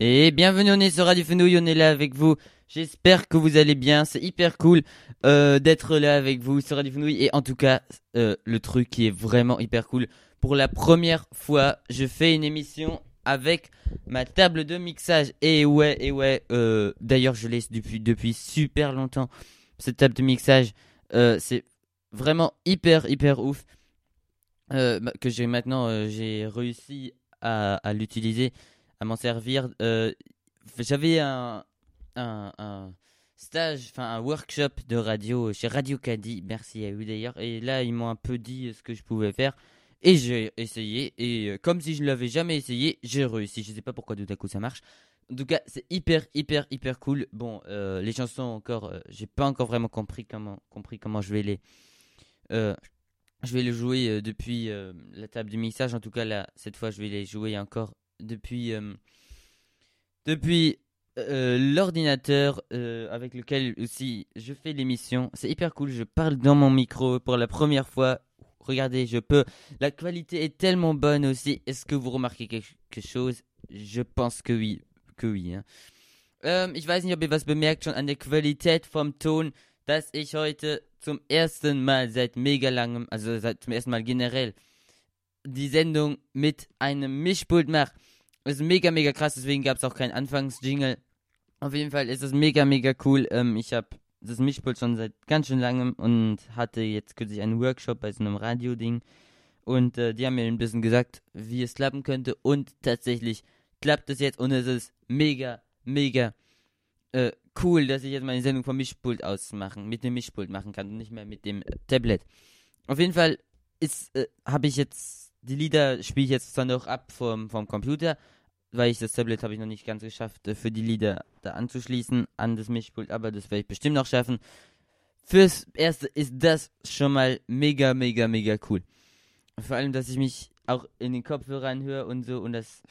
Et bienvenue, on est sur Radio Fenouille, on est là avec vous. J'espère que vous allez bien, c'est hyper cool euh, d'être là avec vous sur Radio Fenouille. Et en tout cas, euh, le truc qui est vraiment hyper cool, pour la première fois, je fais une émission avec ma table de mixage. Et ouais, et ouais, euh, d'ailleurs je l'ai depuis, super longtemps, cette table de mixage. C'est vraiment hyper, hyper ouf. Bah, que j'ai maintenant, j'ai réussi à l'utiliser à m'en servir. Euh, J'avais un, un, stage, enfin un workshop de radio chez Radio Caddy, merci à eux d'ailleurs. Et là, ils m'ont un peu dit ce que je pouvais faire. Et j'ai essayé. Et euh, comme si je ne l'avais jamais essayé, j'ai réussi. Je sais pas pourquoi tout à coup ça marche. En tout cas, c'est hyper, hyper, hyper cool. Bon, euh, les chansons encore, j'ai pas encore vraiment compris comment, compris comment je vais les, je vais les jouer depuis la table du mixage. En tout cas, là, cette fois, je vais les jouer encore depuis, euh, depuis euh, l'ordinateur euh, avec lequel aussi je fais l'émission. C'est hyper cool. Je parle dans mon micro pour la première fois. Regardez, je peux. La qualité est tellement bonne aussi. Est-ce que vous remarquez quelque chose? Je pense que oui. Que oui. Hein. Ähm, ich weiß nicht, ob ihr was bemerkt schon an der Qualität vom Ton, dass ich heute zum ersten Mal seit mega langem, also seit zum ersten Mal generell, die Sendung mit einem Mischpult mache. Das ist mega, mega krass, deswegen gab es auch keinen Anfangsjingle. Auf jeden Fall ist es mega, mega cool. Ähm, ich habe das Mischpult schon seit ganz schön langem und hatte jetzt kürzlich einen Workshop bei so einem Radio-Ding. Und äh, die haben mir ein bisschen gesagt, wie es klappen könnte. Und tatsächlich klappt es jetzt und es ist mega, mega äh, cool, dass ich jetzt meine Sendung vom Mischpult aus machen, mit dem Mischpult machen kann und nicht mehr mit dem äh, Tablet. Auf jeden Fall ist, äh, habe ich jetzt, die Lieder spiele ich jetzt zwar noch ab vom, vom Computer, weil ich das Tablet habe ich noch nicht ganz geschafft, äh, für die Lieder da anzuschließen an das Mischpult, aber das werde ich bestimmt noch schaffen. Fürs Erste ist das schon mal mega, mega, mega cool. Vor allem, dass ich mich auch in den Kopfhörern höre und so und das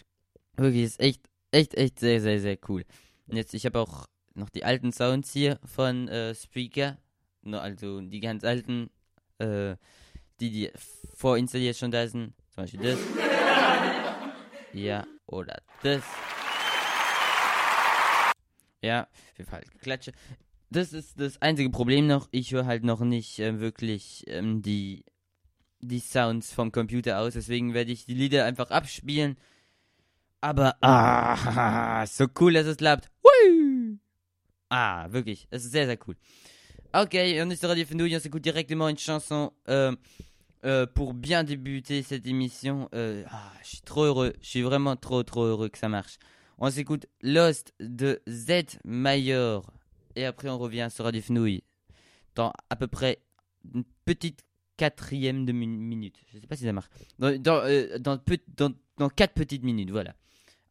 wirklich ist echt, echt, echt sehr, sehr, sehr cool. Und jetzt, ich habe auch noch die alten Sounds hier von äh, Speaker, no, also die ganz alten, äh, die, die vorinstalliert schon da sind, zum Beispiel das. Ja, oder das. Ja, auf jeden Fall Klatsche. Das ist das einzige Problem noch. Ich höre halt noch nicht äh, wirklich ähm, die, die Sounds vom Computer aus. Deswegen werde ich die Lieder einfach abspielen. Aber, ah, so cool, dass es klappt. Woo! Ah, wirklich. Es ist sehr, sehr cool. Ok, on est sur Radio Fenouille, on s'écoute directement une chanson euh, euh, pour bien débuter cette émission. Euh, ah, je suis trop heureux, je suis vraiment trop, trop heureux que ça marche. On s'écoute Lost de Z Mayor. Et après, on revient sur Radio Fenouille dans à peu près une petite quatrième de min- minute. Je sais pas si ça marche. Dans, dans, euh, quatre petites minutes, voilà.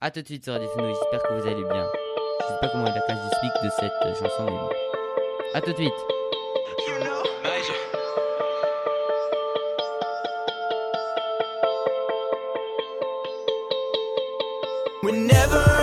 A tout de suite sur Radio Fenouille, j'espère que vous allez bien. Je sais pas comment est la cage du de cette chanson, mais bon. A tout de suite. we never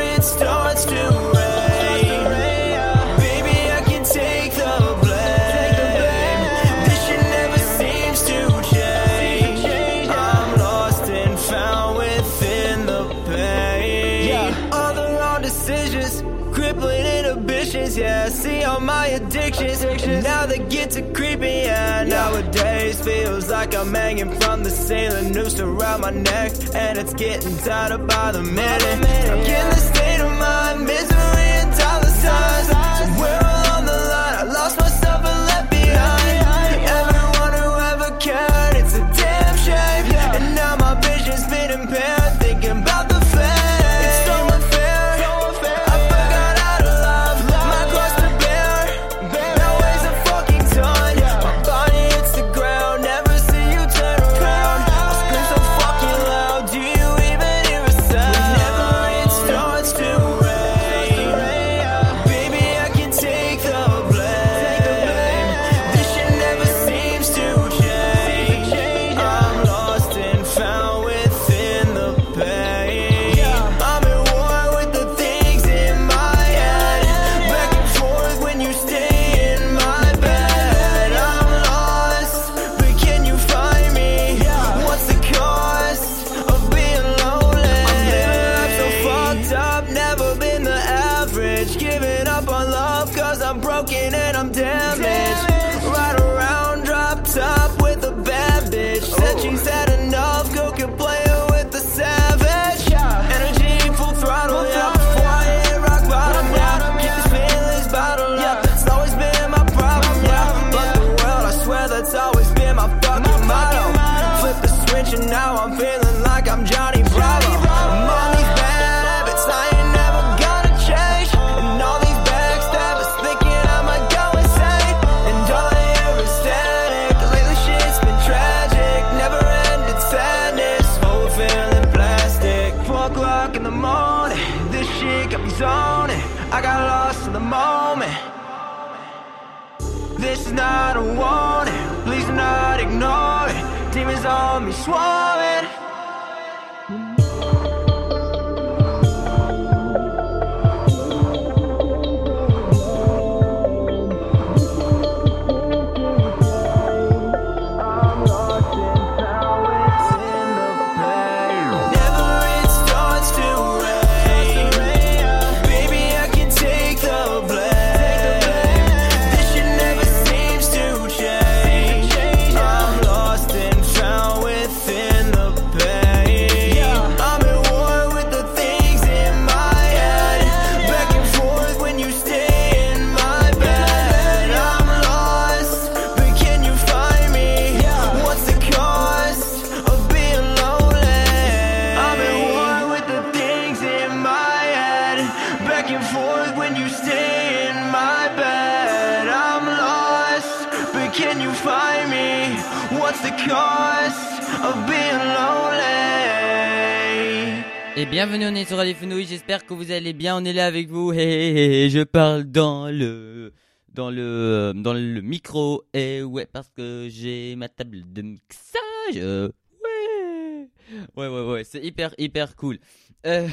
inhibitions. Yeah, see all my addictions, and now they get to creeping. Yeah, nowadays feels like I'm hanging from the ceiling, noose around my neck, and it's getting tighter by the minute. I'm in the state of mind, misery and dollar signs. Somewhere o'clock in the morning. This shit got me zoning. I got lost in the moment. This is not a warning. Please do not ignore it. Demons on me swarming. Bienvenue, on est sur Radio Fenouille, j'espère que vous allez bien, on est là avec vous, je parle dans le, dans le, dans le micro, et ouais, parce que j'ai ma table de mixage, euh, ouais, ouais, ouais, ouais, c'est hyper, hyper cool. Äh,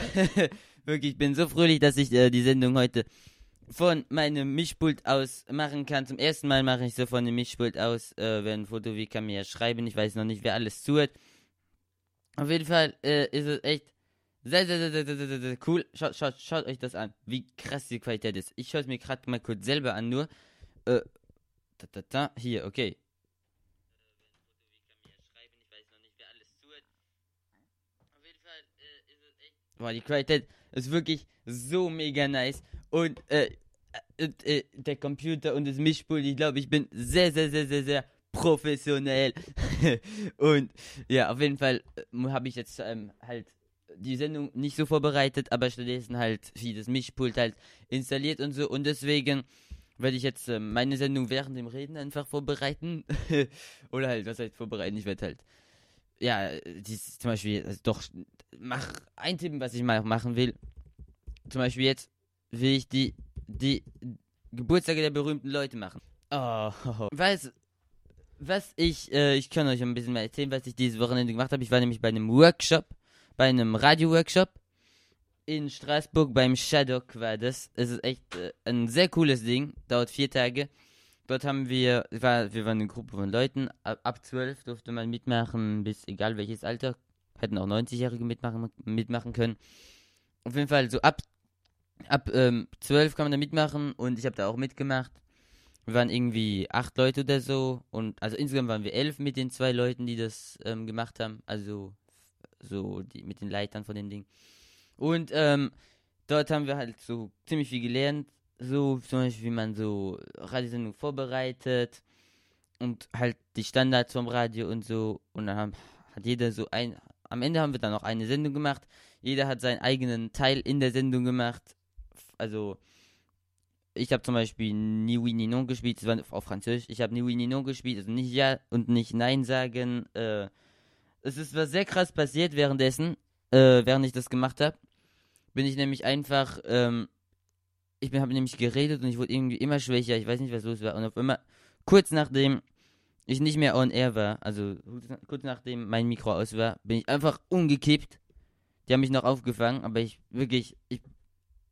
wirklich, ich bin so fröhlich, dass ich äh, die Sendung heute von meinem Mischpult aus machen kann. Zum ersten Mal mache ich so von dem Mischpult aus, äh, wer ein Foto wie kann mir schreiben, ich weiß noch nicht, wer alles zuhört. Auf jeden Fall äh, ist es echt sehr, sehr, sehr, sehr, sehr, sehr, cool. Schaut, schaut, schaut euch das an, wie krass die Qualität ist. Ich schaue es mir gerade mal kurz selber an, nur. Äh, ta, ta, ta, hier, okay. Boah, die Qualität ist wirklich so mega nice. Und äh, äh, äh, der Computer und das Mischpult, ich glaube, ich bin sehr, sehr, sehr, sehr, sehr professionell. und ja, auf jeden Fall äh, habe ich jetzt ähm, halt die Sendung nicht so vorbereitet, aber stattdessen halt wie das Mischpult halt installiert und so. Und deswegen werde ich jetzt ähm, meine Sendung während dem Reden einfach vorbereiten. Oder halt, was heißt vorbereiten? Ich werde halt, ja, dies, zum Beispiel, also doch, mach eintippen, was ich mal machen will. Zum Beispiel jetzt will ich die, die Geburtstage der berühmten Leute machen. Oh, was, was ich, äh, ich kann euch ein bisschen mal erzählen, was ich dieses Wochenende gemacht habe. Ich war nämlich bei einem Workshop, bei einem Radio-Workshop in Straßburg beim Shadok war das. Es ist echt äh, ein sehr cooles Ding, dauert vier Tage. Dort haben wir, war, wir waren eine Gruppe von Leuten, ab, ab 12 durfte man mitmachen, bis egal welches Alter, hätten auch 90-Jährige mitmachen, mitmachen können. Auf jeden Fall, so ab, ab ähm, 12 kann man da mitmachen und ich habe da auch mitgemacht. Wir waren irgendwie acht Leute oder so und also insgesamt waren wir elf mit den zwei Leuten, die das ähm, gemacht haben, also so die mit den Leitern von den Dingen. Und ähm, dort haben wir halt so ziemlich viel gelernt, so zum Beispiel wie man so Radiosendung vorbereitet und halt die Standards vom Radio und so und dann haben, hat jeder so ein, am Ende haben wir dann noch eine Sendung gemacht, jeder hat seinen eigenen Teil in der Sendung gemacht, also ich habe zum Beispiel Ni oui ni non gespielt, das war auf Französisch. Ich habe Ni oui ni non gespielt, also nicht Ja und nicht Nein sagen. Äh, es ist was sehr krass passiert währenddessen, äh, während ich das gemacht habe. Bin ich nämlich einfach, ähm, ich habe nämlich geredet und ich wurde irgendwie immer schwächer. Ich weiß nicht, was los war. Und auf einmal, kurz nachdem ich nicht mehr on air war, also kurz nachdem mein Mikro aus war, bin ich einfach umgekippt. Die haben mich noch aufgefangen, aber ich wirklich, ich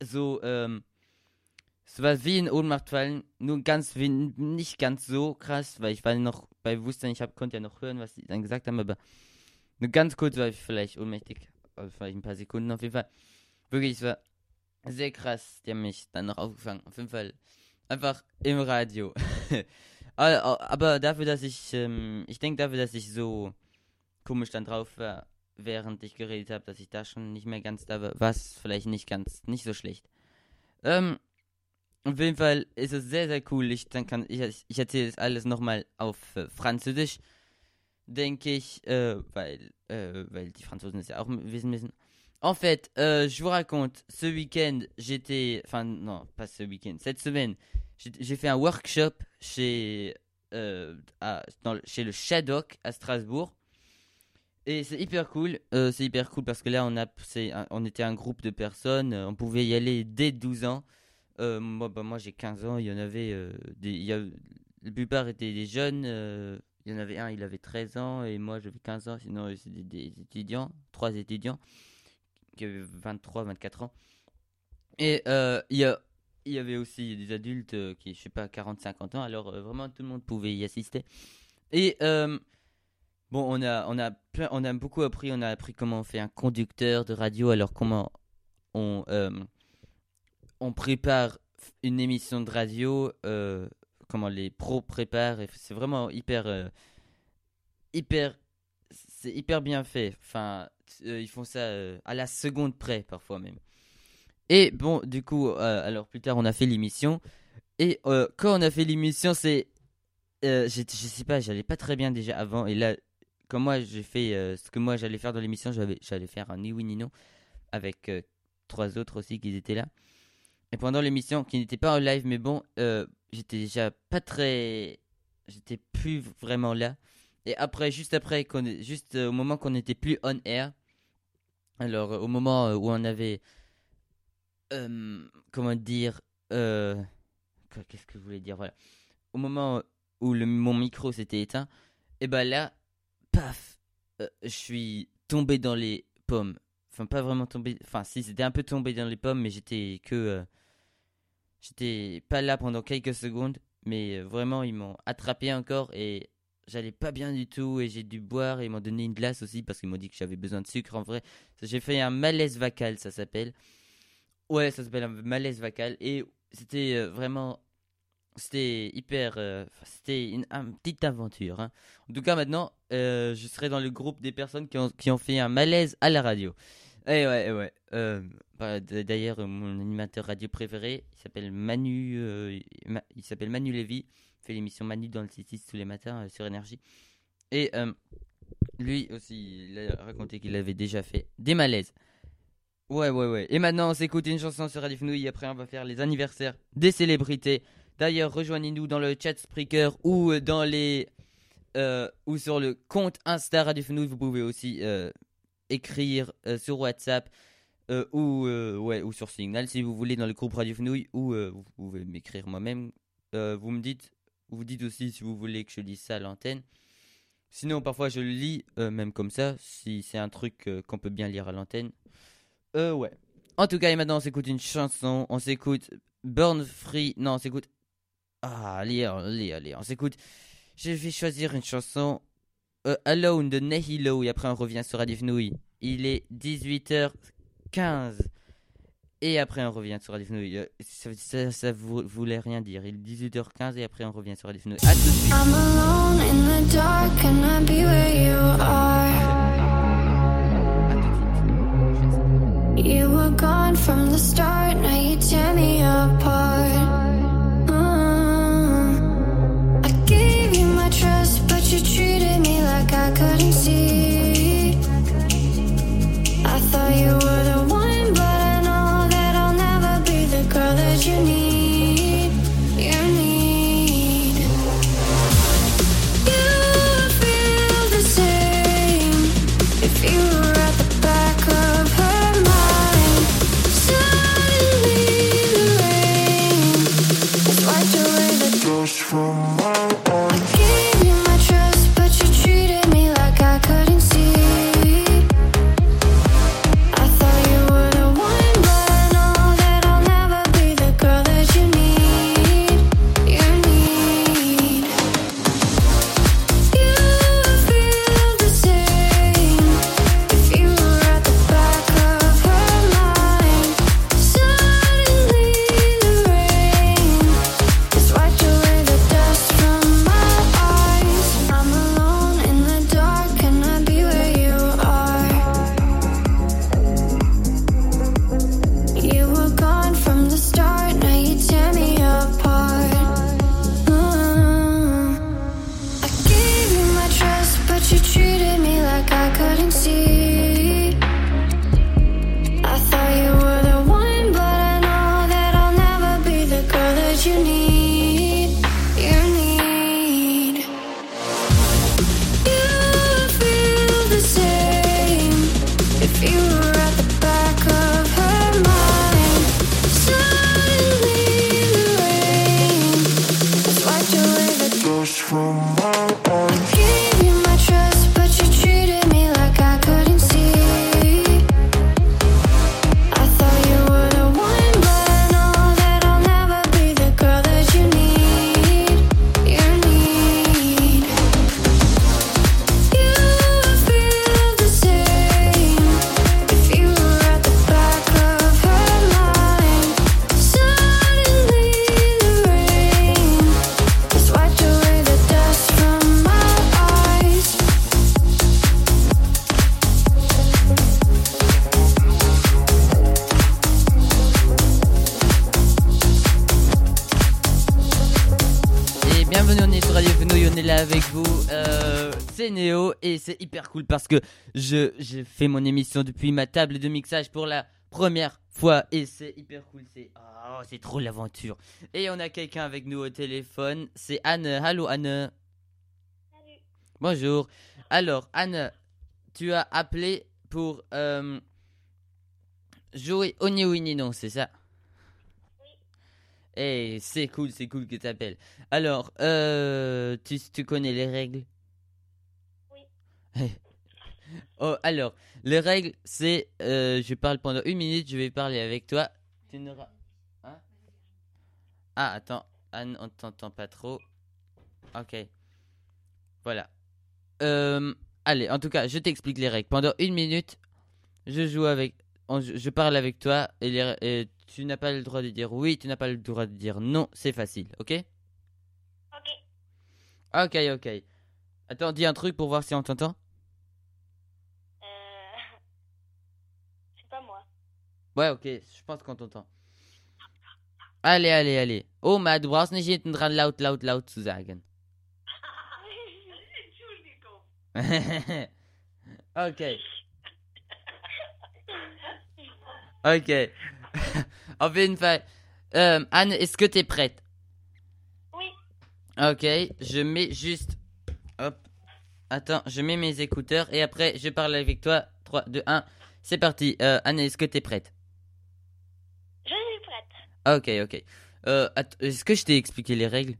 so, ähm, es war wie in Ohnmacht fallen, nur ganz nicht ganz so krass, weil ich war noch bei Bewusstsein, ich hab, konnte ja noch hören, was die dann gesagt haben, aber nur ganz kurz war ich vielleicht ohnmächtig, also vielleicht ein paar Sekunden auf jeden Fall. Wirklich, es war sehr krass, die haben mich dann noch aufgefangen, auf jeden Fall einfach im Radio. aber, dafür, dass ich, ähm, ich denke dafür, dass ich so komisch dann drauf war, während ich geredet habe, dass ich da schon nicht mehr ganz da war, war es vielleicht nicht ganz, nicht so schlecht. Ähm, auf jeden Fall ist es sehr, sehr cool. Ich, dann kann, ich, ich erzähle das alles nochmal auf äh, Französisch, denke ich, äh, weil, äh, weil die Franzosen ja auch. En fait, euh, je vous raconte, ce week-end, j'étais, enfin non, pas ce week-end, cette semaine, j'ai fait un workshop chez, euh, à- chez le Shadok à Strasbourg. Et c'est hyper cool. euh, c'est hyper cool parce que là, on, a, on était un groupe de personnes. euh, On pouvait y aller dès 12 ans. Euh, moi, bah, moi j'ai 15 ans. Il y en avait. euh, des, y a, la plupart étaient des jeunes. Il y en avait un, il avait 13 ans. Et moi, j'avais 15 ans. Sinon, euh, c'était des, étudiants. Trois étudiants qui avaient 23, 24 ans. Et euh, il y y avait aussi des adultes euh, qui, je sais pas, 40, 50 ans. Alors, vraiment, tout le monde pouvait y assister. Et Bon, on a, on a, plein- on a beaucoup appris. On a appris comment on fait un conducteur de radio, alors comment on, on prépare une émission de radio, comment les pros préparent. C'est vraiment hyper, euh, hyper, c'est hyper bien fait. Enfin, euh, ils font ça euh, à la seconde près parfois même. Et bon, du coup, alors plus tard, on a fait l'émission. Et quand on a fait l'émission, c'est je sais pas, j'allais pas très bien déjà avant. Et là, comme moi, j'ai fait ce que moi j'allais faire dans l'émission, j'allais faire un ni oui ni non avec trois autres aussi qui étaient là. Et pendant l'émission, qui n'était pas en live, mais bon, j'étais déjà pas très. J'étais plus vraiment là. Et après, juste après, juste au moment qu'on n'était plus on air, alors euh, au moment euh, où on avait. euh, comment dire. Qu'est-ce que je voulais dire Voilà. Au moment où le, mon micro s'était éteint, et ben là, paf, je suis tombé dans les pommes. Enfin, pas vraiment tombé. Enfin, si, c'était un peu tombé dans les pommes, mais j'étais que. J'étais pas là pendant quelques secondes, mais euh, vraiment, ils m'ont attrapé encore et j'allais pas bien du tout. Et j'ai dû boire et ils m'ont donné une glace aussi parce qu'ils m'ont dit que j'avais besoin de sucre. En vrai, j'ai fait un malaise vacal, ça s'appelle. Ouais, ça s'appelle un malaise vacal. Et c'était euh, vraiment. C'était hyper. euh, c'était une, petite aventure. hein. En tout cas, maintenant, je serai dans le groupe des personnes qui ont, qui ont fait un malaise à la radio. Eh ouais, eh ouais. Euh, bah, D'ailleurs, mon animateur radio préféré, il s'appelle Manu, euh, il s'appelle Manu Lévy. Il fait l'émission Manu dans le 6 tous les matins euh, sur Énergie. Et lui aussi, il a raconté qu'il avait déjà fait des malaises. Ouais, ouais, ouais. Et maintenant, on s'écoute une chanson sur Radio Fenouille. Après, on va faire les anniversaires des célébrités. D'ailleurs, rejoignez-nous dans le chat Spreaker ou dans les ou sur le compte Insta Radio Fenouille. Vous pouvez aussi écrire euh, sur WhatsApp euh, ou euh, ou sur Signal si vous voulez dans le groupe Radio Fenouille ou vous pouvez m'écrire moi-même. Vous me dites, vous dites aussi si vous voulez que je lise ça à l'antenne. Sinon, parfois je le lis même comme ça si c'est un truc qu'on peut bien lire à l'antenne. Ouais. En tout cas, et maintenant on s'écoute une chanson. On s'écoute Burn Free. Non, on s'écoute. Ah, allez, allez, allez. On s'écoute. Je vais choisir une chanson. Euh, Alone de Nehilo. Et après, on revient sur Radio. Il est 18h15. Et après, on revient sur Radio. Euh, Ça, ça, ça vou- voulait rien dire. Il est 18h15 et après, on revient sur Radio Fenouille. À tout de suite. I'm alone in the dark, can I be where you are? De suite. You were gone from the start, now you tear me apart. C'est hyper cool parce que je fait mon émission depuis ma table de mixage pour la première fois et c'est hyper cool. C'est oh, c'est trop l'aventure. Et on a quelqu'un avec nous au téléphone. C'est Anne. Allô Anne. Bonjour. Alors Anne, tu as appelé pour euh, jouer au ni oui ni non, c'est ça? Eh, c'est cool, c'est cool que tu appelles. Alors, euh, tu, tu connais les règles? Oui. oh, alors, les règles, c'est, euh, je parle pendant une minute, je vais parler avec toi. Tu n'auras... Hein? Ah, attends, Anne, on t'entend pas trop. Ok. Voilà. Euh, allez, en tout cas, je t'explique les règles. Pendant une minute, je joue avec... on- je parle avec toi et, les- et tu n'as pas le droit de dire oui, tu n'as pas le droit de dire non, c'est facile, ok? Ok. Ok, ok. Attends, dis un truc pour voir si on t'entend. Euh... C'est pas moi. Ouais, ok, je pense qu'on t'entend. Allez, allez, allez. Oh, maar du brauchst nicht hinten dran laut, laut, laut zu sagen. ok. Ok. Auf jeden Fall. Anne, est-ce que t'es prête? Oui. Ok, je mets juste. Hop. Attends, je mets mes écouteurs et après je parle avec toi. 3, 2, 1. C'est parti. Euh, Anne, est-ce que t'es prête? Je suis prête. Ok, ok. Euh, est-ce que je t'ai expliqué les règles?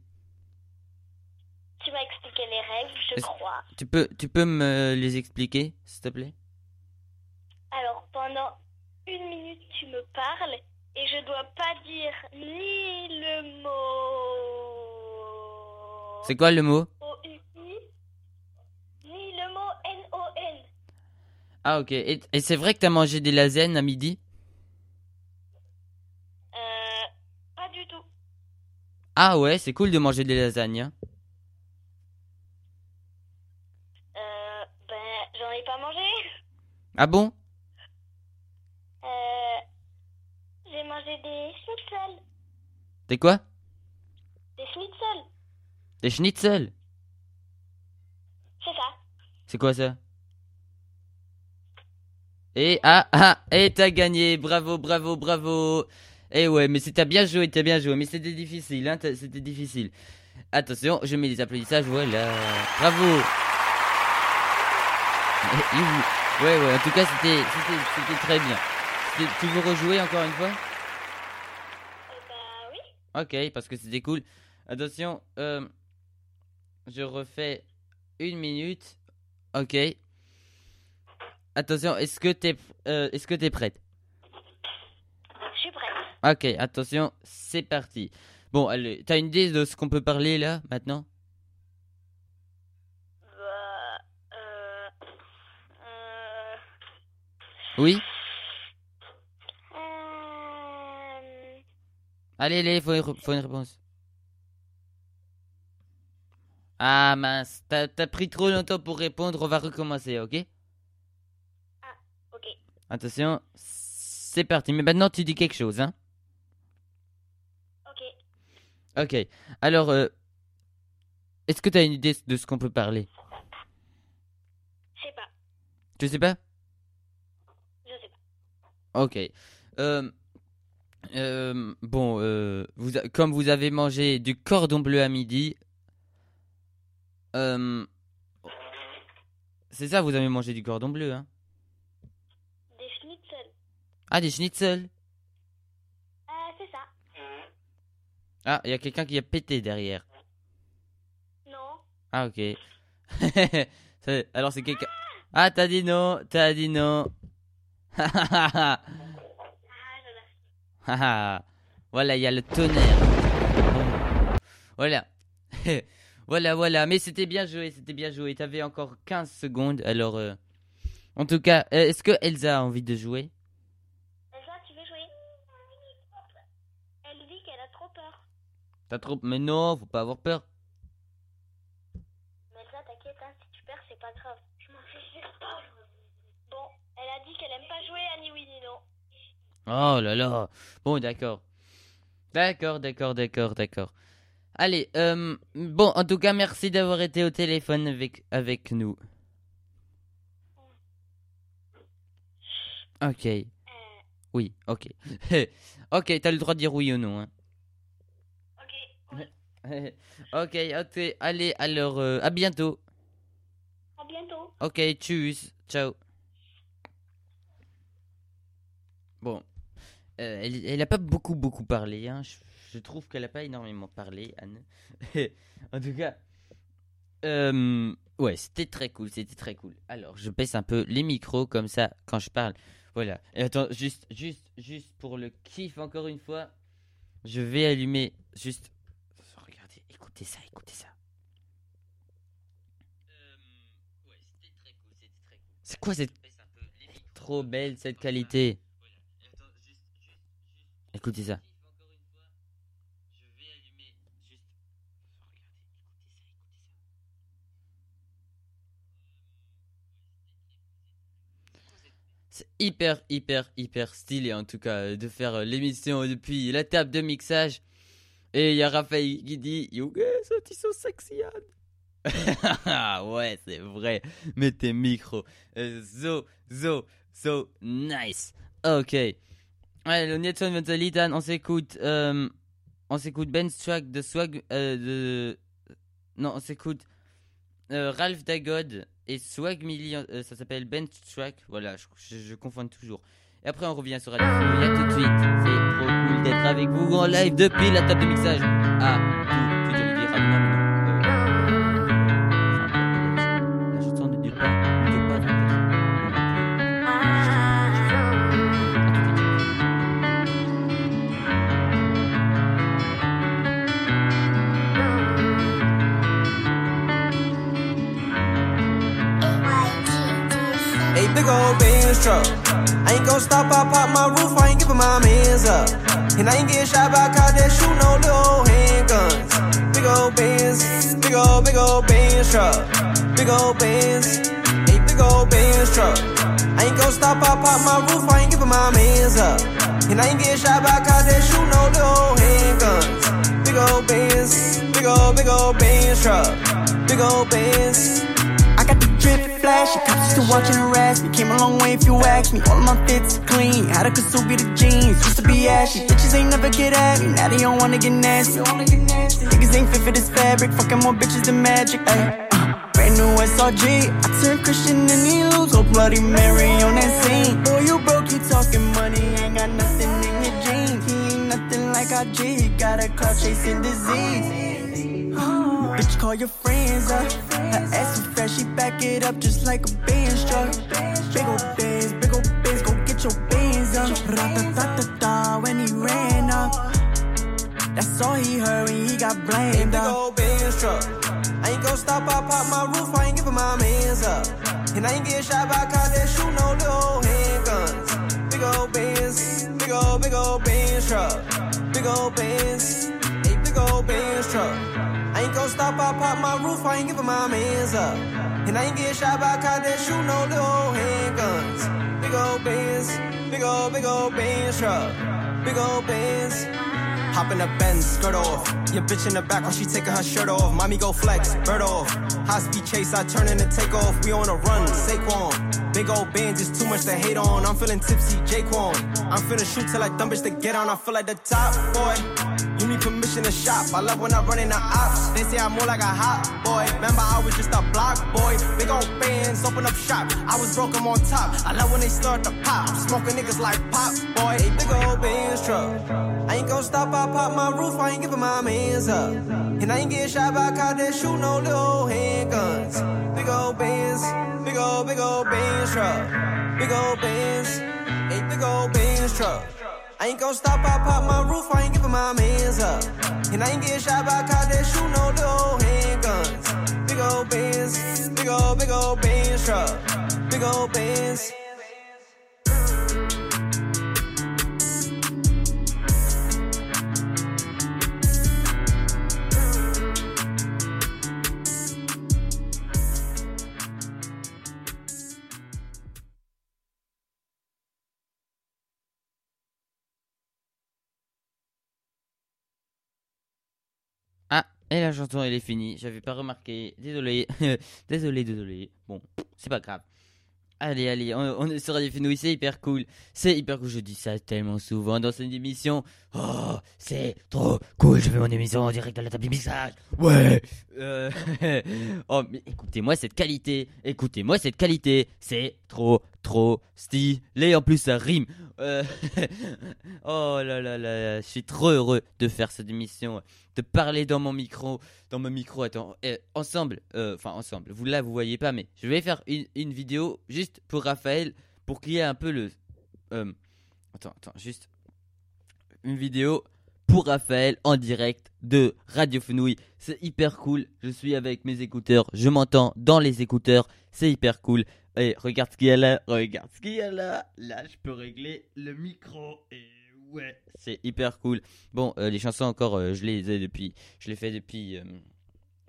Tu m'as expliqué les règles, je crois. tu peux, tu peux me les expliquer, s'il te plaît? Alors, pendant une minute, tu me parles et je dois pas dire ni le mot. C'est quoi le mot O-U-I, ni le mot N-O-N. Ah, ok. Et, et c'est vrai que t'as mangé des lasagnes à midi? Euh, pas du tout. Ah, ouais, c'est cool de manger des lasagnes. hein. Euh, ben, j'en ai pas mangé. Ah bon? Euh, j'ai mangé des schnitzels. T'es quoi? Des schnitzels, Des schnitzel? C'est ça. C'est quoi ça? Et ah ah et t'as gagné bravo bravo bravo et ouais mais t'as bien joué t'as bien joué mais c'était difficile hein c'était difficile attention je mets des applaudissements voilà bravo Eh, ouais ouais en tout cas c'était c'était c'était très bien C'était- tu veux rejouer encore une fois? Bah oui. Ok, parce que c'était cool. Attention, euh, je refais une minute. Ok. Attention, est-ce que t'es euh, est-ce que t'es prête? Je suis prête. Ok, attention, c'est parti. Bon, allez, t'as une idée de ce qu'on peut parler là maintenant? Bah, euh, euh, Oui? Euh, Allez, allez, faut une, re- faut une réponse. Ah mince, t'as t'as pris trop longtemps pour répondre, on va recommencer, ok ok? Attention, c'est parti. Mais maintenant tu dis quelque chose, hein Ok. Ok. Alors, euh, est-ce que tu as une idée de ce qu'on peut parler? Je sais pas. Tu sais pas? Je sais pas. Ok. Euh, euh, bon, euh, vous comme vous avez mangé du cordon bleu à midi, euh, c'est ça, vous avez mangé du cordon bleu, hein. Ah, des schnitzel. Euh, c'est ça. Ah, il y a quelqu'un qui a pété derrière. Non. Ah, ok. Ça- Alors, c'est quelqu'un. Ah, t'as dit non, t'as dit non. Ah, je l'ai. Haha. voilà, il y a le tonnerre. Voilà. voilà, voilà. Mais c'était bien joué, c'était bien joué. T'avais encore 15 secondes. Alors, euh, en tout cas, euh, est-ce que Elsa a envie de jouer Elsa, tu veux jouer Elle dit qu'elle a trop peur. T'as trop. Mais non, faut pas avoir peur. Mais Elsa, t'inquiète, hein, si tu perds, c'est pas grave. Je m'en fiche pas. Bon, elle a dit qu'elle aime pas jouer à ni oui ni non. Oh là là. Bon, d'accord. D'accord, d'accord, d'accord, d'accord. Allez, euh, bon, en tout cas, merci d'avoir été au téléphone avec, avec nous. Ok. Oui, ok. ok, t'as le droit de dire oui ou non. hein. Ok, ok, ok, allez, alors, euh, à bientôt. À bientôt. Ok, tchuss, ciao. Bon, euh, elle, elle a pas beaucoup beaucoup parlé, hein. Je, je trouve qu'elle a pas énormément parlé, Anne. en tout cas, euh, ouais, c'était très cool, c'était très cool. Alors, je baisse un peu les micros comme ça quand je parle. Voilà. Et attends, juste, juste, juste pour le kiff encore une fois, je vais allumer juste. Écoutez ça, écoutez ça. C'est quoi cette trop belle cette qualité? Écoutez ça. C'est hyper, hyper, hyper stylé en tout cas de faire euh, l'émission depuis la table de mixage. Et il y a Raphaël qui dit You guys are so sexy, ouais, c'est vrai. Mais tes micros. euh, so, so, so nice. Ok. Ouais, le Netson Mentalitan, on s'écoute. euh, on s'écoute Ben Swag de Swag. euh, de... Non, on s'écoute euh, Ralph Dagod et Swag Million. euh, ça s'appelle Ben Swag. Voilà, je, je, je confonds toujours. Et après, on revient sur Radio. À tout de suite. C'est trop cool d'être avec vous en live depuis la table de mixage. Tout. Pop my roof, I ain't giving my mans up. And I ain't get shot by cops that shoot no little handguns. Big old Benz, big old, big old Benz truck. Big old Benz, a big old Benz truck. I ain't gon' stop, I pop my roof, I ain't giving my mans up. And I ain't get shot by cops that shoot no little handguns. Big old Benz, big old, big old Benz truck. Big old Benz. Drip flash, cops still watching harass me. Came a long way if you ask me. All of my fits clean, had a Kasubi the jeans. Used to be ashy, bitches ain't never get at me. Now they don't wanna get nasty. Niggas ain't fit for this fabric, fucking more bitches than magic. Ay. Brand new SRG, I turned Christian and he lose. Oh Bloody Mary on that scene. Boy, you broke, you talking money, ain't got nothing in your jeans. He ain't nothing like our G, he got a cloud chasing disease. Call your friends up. Her ass so fresh, she back it up just like a Benz truck. Big ol' Benz, big ol' Benz, go get your Benz up. Ra-ta-ta-ta-ta when he ran up. That's all he heard when he got blamed up. Big ol' Benz truck. I ain't gon' stop, I pop my roof, I ain't giving my mans up. And I ain't get shot by cops that shoot no little handguns. Big ol' Benz, big ol', big ol' Benz truck. Big ol' Benz, a big ol' Benz truck. I ain't gon' stop, I pop my roof, I ain't giving my mans up. And I ain't get shot by cops that shoot no little handguns. Big old Benz, big old, big old Benz truck. Big old Benz. Hop in the Benz, skirt off. Your bitch in the back while she taking her shirt off. Mommy go flex, bird off. High speed chase, I turn in the take off. We on a run, Saquon. Big old bands is too much to hate on. I'm feeling tipsy, Jaquan. I'm finna shoot till I dumb bitch to get on. I feel like the top boy. Permission to shop. I love when I run in the ops. They say I'm more like a hot boy. Remember, I was just a block boy. Big old bands, open up shop. I was broke, I'm on top. I love when they start to pop. Smoking niggas like pop boy. A big old bands truck. I ain't gon' stop, I pop my roof, I ain't giving my mans up. And I ain't getting shot by cops that shoot no little handguns. Big old bands, big old, big old bands truck. Big old bands, a big old bands truck. I ain't gon' stop, I pop my roof, I ain't giving my mans up. And I ain't getting shot by a cops that shoot no little handguns. Big old bands, big old, big old bands truck. Big old bands. Et la chanson, elle est finie. J'avais pas remarqué. Désolé. désolé, désolé. Bon, c'est pas grave. Allez, allez, on, on est sur c'est hyper cool. C'est hyper cool, je dis ça tellement souvent dans cette émission. Oh, c'est trop cool, je fais mon émission en direct à la table du. Ouais. Euh, oh, mais écoutez-moi cette qualité. Écoutez-moi cette qualité. C'est trop, trop stylé. En plus, ça rime. Euh, oh là là là, je suis trop heureux de faire cette émission, de parler dans mon micro, dans mon micro. Eh, ensemble, euh, enfin ensemble. Vous là, vous voyez pas, mais je vais faire une, vidéo juste pour Raphaël, pour qu'il y ait un peu le. euh, attends, attends, juste une vidéo pour Raphaël en direct de Radio Fenouil. C'est hyper cool. Je suis avec mes écouteurs, je m'entends dans les écouteurs. C'est hyper cool. Et regarde ce qu'il y a là, regarde ce qu'il y a là. Là, je peux régler le micro. Et ouais, c'est hyper cool. Bon, euh, les chansons encore, euh, je les ai depuis, je les fais depuis, euh,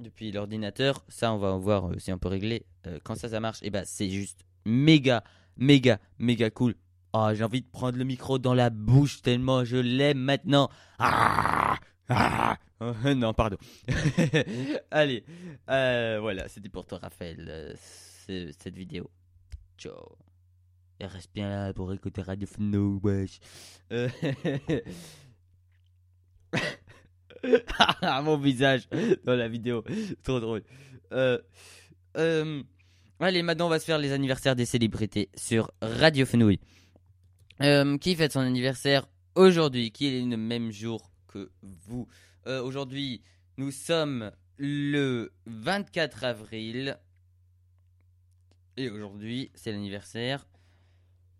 depuis l'ordinateur. Ça, on va voir si on peut régler. Quand ça, ça marche, et bah, c'est juste méga, méga, méga cool. Oh, j'ai envie de prendre le micro dans la bouche tellement je l'aime maintenant. Ah, ah. Oh, non, pardon. Allez, voilà, c'était pour toi, Raphaël, ce- cette vidéo. Ciao. Reste bien là pour écouter Radio Fno. Euh, Mon visage dans la vidéo, trop drôle. Euh, euh, allez, maintenant on va se faire les anniversaires des célébrités sur Radio Fenouil. Euh, qui fête son anniversaire aujourd'hui, qui est le même jour que vous? Aujourd'hui, nous sommes le 24 avril. Et aujourd'hui, c'est l'anniversaire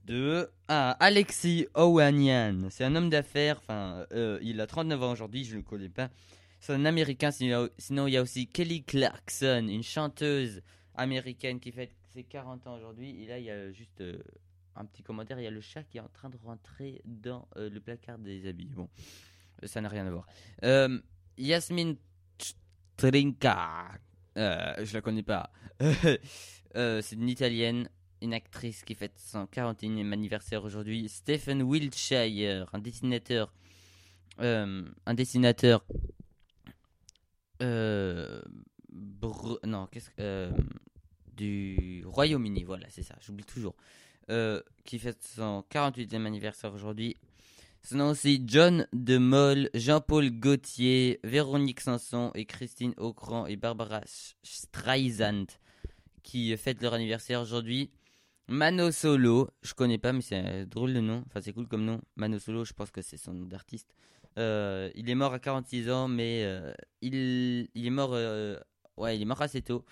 de ah, Alexis Ohanian. C'est un homme d'affaires. Enfin, euh, il a 39 ans aujourd'hui, je ne le connais pas. C'est un américain. Sinon, il y a aussi Kelly Clarkson, une chanteuse américaine qui fête ses 40 ans aujourd'hui. Et là, il y a juste euh, un petit commentaire. Il y a le chat qui est en train de rentrer dans euh, le placard des habits. Bon, ça n'a rien à voir. Yasmine Trinka. Je la connais pas. Euh, c'est une italienne, une actrice qui fête son 41e anniversaire aujourd'hui. Stephen Wiltshire, un dessinateur. euh, un dessinateur. Euh, non, qu'est-ce que. euh, du Royaume-Uni, voilà, c'est ça, j'oublie toujours. Qui fête son 48e anniversaire aujourd'hui. Sinon aussi John de Mol, Jean-Paul Gaultier, Véronique Sanson et Christine Aucran et Barbara Streisand qui leur anniversaire aujourd'hui. Mano Solo, je connais pas mais c'est un drôle de nom, enfin c'est cool comme nom. Mano Solo, je pense que c'est son nom d'artiste. Euh, il est mort à 46 ans mais euh, il, il est mort euh, ouais, il est mort assez tôt.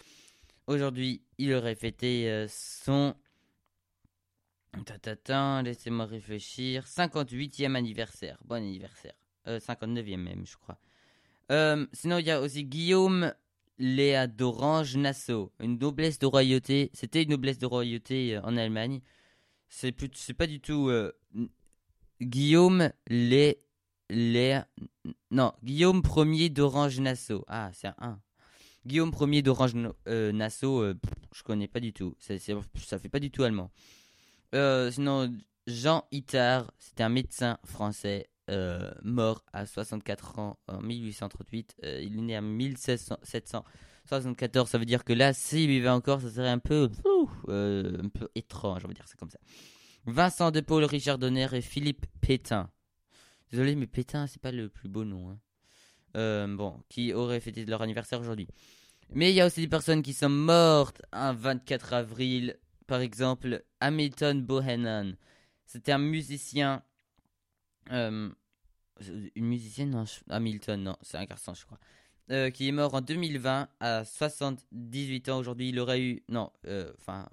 Aujourd'hui, il aurait fêté euh, son laissez-moi réfléchir. 58e anniversaire. Bon anniversaire. Euh, 59e même, je crois. Euh, sinon, il y a aussi Guillaume Léa d'Orange Nassau. Une noblesse de royauté. C'était une noblesse de royauté euh, en Allemagne. C'est pas du tout. euh, Guillaume Lé. Non, Guillaume Ier d'Orange Nassau. Ah, c'est un 1. Guillaume Ier d'Orange euh, Nassau, je connais pas du tout. C'est- ça fait pas du tout allemand. Sinon, Jean Itard, c'était un médecin français euh, mort à 64 ans en 1838. Euh, il est né en 1774. Ça veut dire que là, s'il vivait encore, ça serait un peu, euh, un peu étrange, on va dire ça comme ça. Vincent de Paul, Richard Donner et Philippe Pétain. Désolé, mais Pétain, c'est pas le plus beau nom. hein. Bon, qui auraient fêté leur anniversaire aujourd'hui. Mais il y a aussi des personnes qui sont mortes un 24 avril par exemple, Hamilton Bohannon. C'était un musicien. Euh, une musicienne Non, Hamilton, non, c'est un garçon, je crois. Euh, qui est mort en 2020 à 78 ans. Aujourd'hui, il aurait eu. Non, euh, enfin,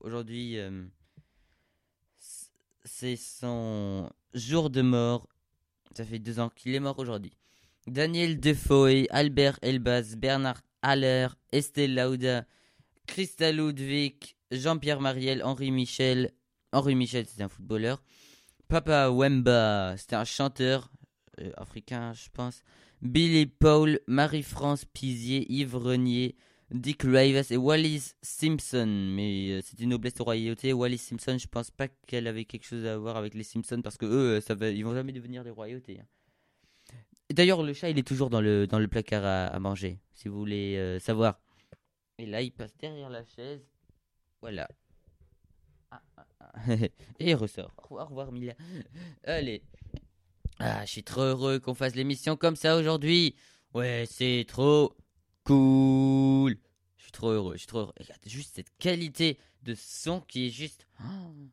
aujourd'hui, c'est son jour de mort. Ça fait deux ans qu'il est mort aujourd'hui. Daniel Defoe, Albert Elbaz, Bernard Haller, Estelle Lauda, Christa Ludwig, Jean-Pierre Mariel, Henri Michel. Henri Michel, c'était un footballeur. Papa Wemba, c'était un chanteur euh, africain, je pense. Billy Paul, Marie-France Pizier, Yves Renier, Dick Rivers et Wallis Simpson. Mais euh, une noblesse de royauté. Wallis Simpson, je pense pas qu'elle avait quelque chose à voir avec les Simpsons parce que eux, euh, ça ils vont jamais devenir des royautés. hein. D'ailleurs, le chat, il est toujours dans le, placard à, à manger, si vous voulez euh, savoir. Et là, il passe derrière la chaise. Voilà. Et il ressort. Au revoir, Mila. Allez. Ah, je suis trop heureux qu'on fasse l'émission comme ça aujourd'hui. Ouais, c'est trop cool. Je suis trop heureux, je trop. Regarde juste cette qualité de son qui est juste...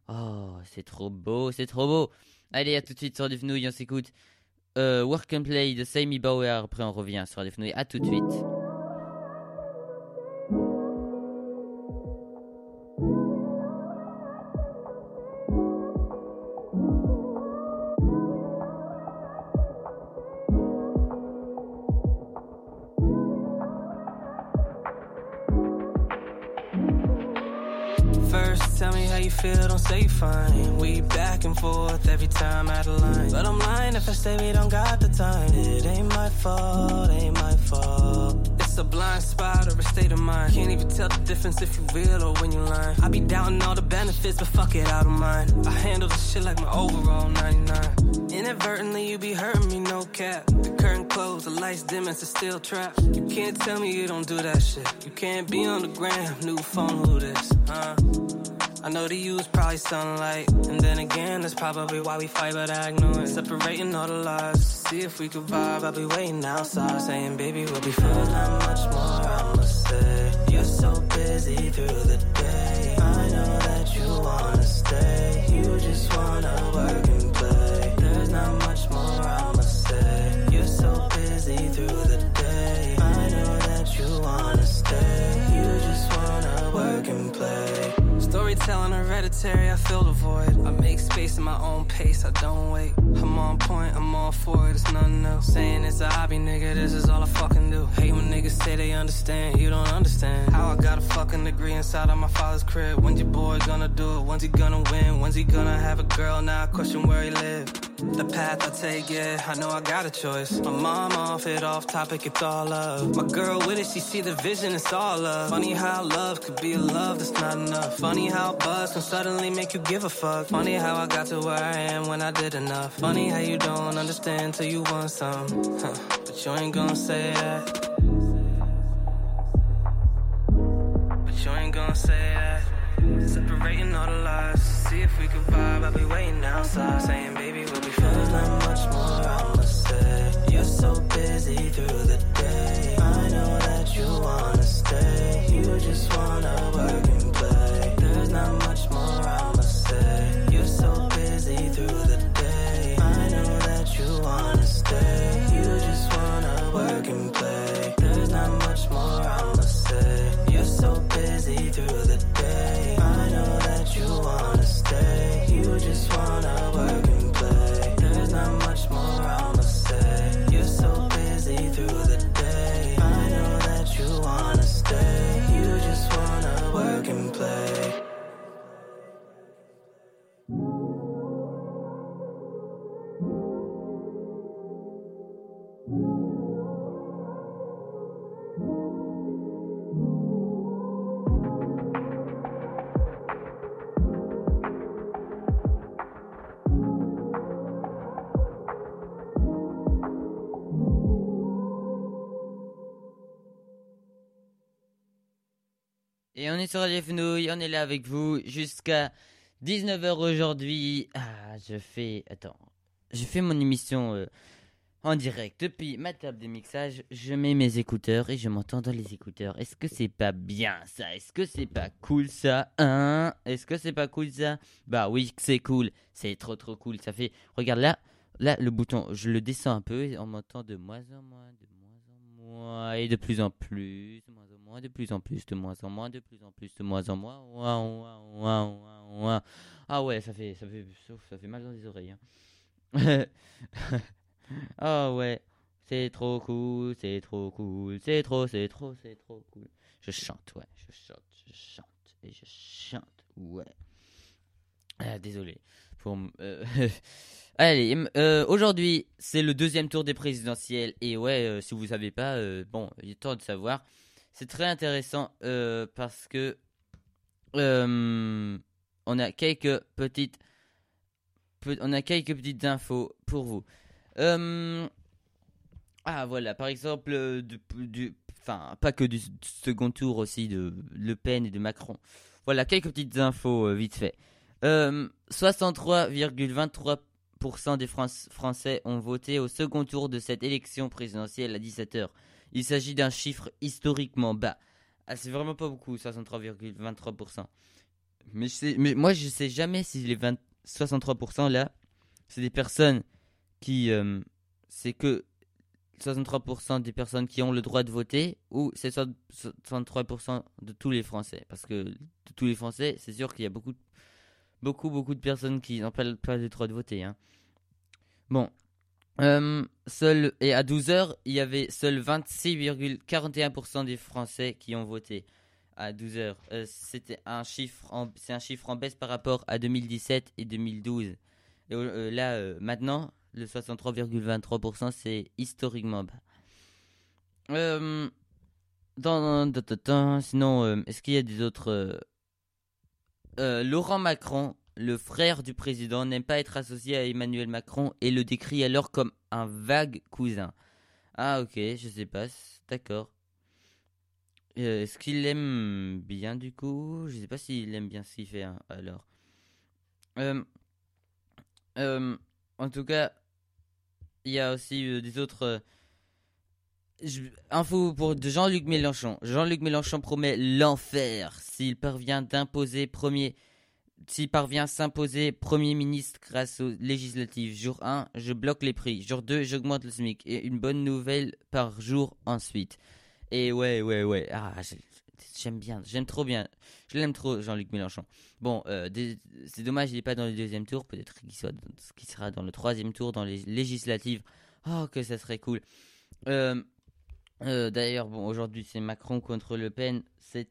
Oh, c'est trop beau, c'est trop beau. Allez, à tout de suite sur Radio Fenouille, on s'écoute. Euh, Work and Play de Sammy Bauer. Après, on revient sur Radio Fenouille. À tout de suite. Say fine. We back and forth every time out of line. But I'm lying if I say we don't got the time. It ain't my fault, ain't my fault. It's a blind spot or a state of mind. Can't even tell the difference if you real or when you lying. I be doubting all the benefits, but fuck it, I don't mind. I handle this shit like my overall 99. Inadvertently, you be hurting me, no cap. The curtain closed, the lights dim, it's a steel trap. You can't tell me you don't do that shit. You can't be on the gram, new phone, who this? Huh? I know to use probably sunlight. And then again, that's probably why we fight, but I ignore it. Separating all the lies. See if we could vibe. I'll be waiting outside, saying, baby, we'll be fine. There's not much more I must say. You're so busy through the day. I know that you wanna stay. You just wanna work and play. There's not much more I must say. You're so busy through the day. I know that you wanna stay. You just wanna work and play storytelling, I read it hereditary, I fill the void. I make space in my own pace, I don't wait. I'm on point, I'm all for it, it's nothing else. Saying it's a hobby, nigga, this is all I fucking do. Hate when niggas say they understand, you don't understand. How I got a fucking degree inside of my father's crib. When's your boy gonna do it? When's he gonna win? When's he gonna have a girl? Now I question where he live. The path I take, yeah, I know I got a choice. My mom off it, off topic, it's all love. My girl with it, she see the vision, it's all love. Funny how love could be a love that's not enough. Funny how buzz can suddenly make you give a fuck. Funny how I got to where I am when I did enough. Funny how you don't understand till you want some. Huh. But you ain't gonna say that. But you ain't gonna say that. Separating all the lies. See if we could vibe. I'll be waiting outside, saying, baby, we'll be fine. There's not much more I must say. You're so busy through the day. I know that you wanna stay. You just wanna On est sur Radio Fenouille, on est là avec vous jusqu'à 19h aujourd'hui. Ah, je fais. Attends. Je fais mon émission euh, en direct depuis ma table de mixage. Je mets mes écouteurs et je m'entends dans les écouteurs. Est-ce que c'est pas bien ça? Est-ce que c'est pas cool ça? Hein? Est-ce que c'est pas cool ça? Bah oui, c'est cool. C'est trop trop cool. Ça fait. Regarde là. Là, le bouton, je le descends un peu et on m'entend de moins en moins et de plus en plus, de moins en moins, de plus en plus, de moins en moins, de plus en plus, de moins en moins. Ah ouais, ça fait, ça fait, ça fait mal dans les oreilles. Hein. Ah ouais, c'est trop cool, c'est trop cool, c'est trop, c'est trop, c'est trop cool. Je chante, ouais, je chante, je chante, et je chante, ouais. Ah, désolé. Euh, Allez, euh, aujourd'hui, c'est le deuxième tour des présidentielles. Et ouais, euh, si vous savez pas, bon, il est temps de savoir. C'est très intéressant parce que on a quelques petites, pe- on a quelques petites infos pour vous. Ah voilà, par exemple, du, enfin pas que du second tour aussi de Le Pen et de Macron. Voilà quelques petites infos vite fait. Euh, 63,23% des Fran- Français ont voté au second tour de cette élection présidentielle à 17h. Il s'agit d'un chiffre historiquement bas. Ah, c'est vraiment pas beaucoup, 63,23%. Mais, moi, je sais jamais si les 20 63% là, c'est des personnes qui. euh, c'est que 63% des personnes qui ont le droit de voter ou c'est so- 63% de tous les Français Parce que de tous les Français, c'est sûr qu'il y a beaucoup, beaucoup, beaucoup de personnes qui n'ont pas, le- droit de voter. hein. Bon. Euh, et à 12h, il y avait seuls 26,41% des Français qui ont voté. À 12h. C'était un chiffre en, c'est un chiffre en baisse par rapport à 2017 et 2012. Et euh, là, euh, maintenant, le 63,23%, c'est historiquement bas. Euh, sinon, euh, est-ce qu'il y a des autres... euh, Laurent Macron, le frère du président, n'aime pas être associé à Emmanuel Macron et le décrit alors comme un vague cousin. Ah ok, je sais pas, d'accord. Euh, est-ce qu'il aime bien du coup? Je sais pas s'il aime bien ce qu'il fait hein, alors. Euh, en tout cas, il y a aussi des autres infos pour Jean-Luc Mélenchon. Jean-Luc Mélenchon promet l'enfer s'il parvient d'imposer premier s'il parvient s'imposer Premier ministre grâce aux législatives. Jour 1, je bloque les prix. Jour 2, j'augmente le SMIC. Et une bonne nouvelle par jour ensuite. Et ouais, ouais, ouais. Ah, j'ai- j'aime bien. J'aime trop bien. Je l'aime trop, Jean-Luc Mélenchon. Bon, euh, c'est dommage, il n'est pas dans le deuxième tour. Peut-être qu'il sera dans le troisième tour, dans les législatives. Oh, que ça serait cool. Euh, euh, D'ailleurs, bon, aujourd'hui, c'est Macron contre Le Pen. C'est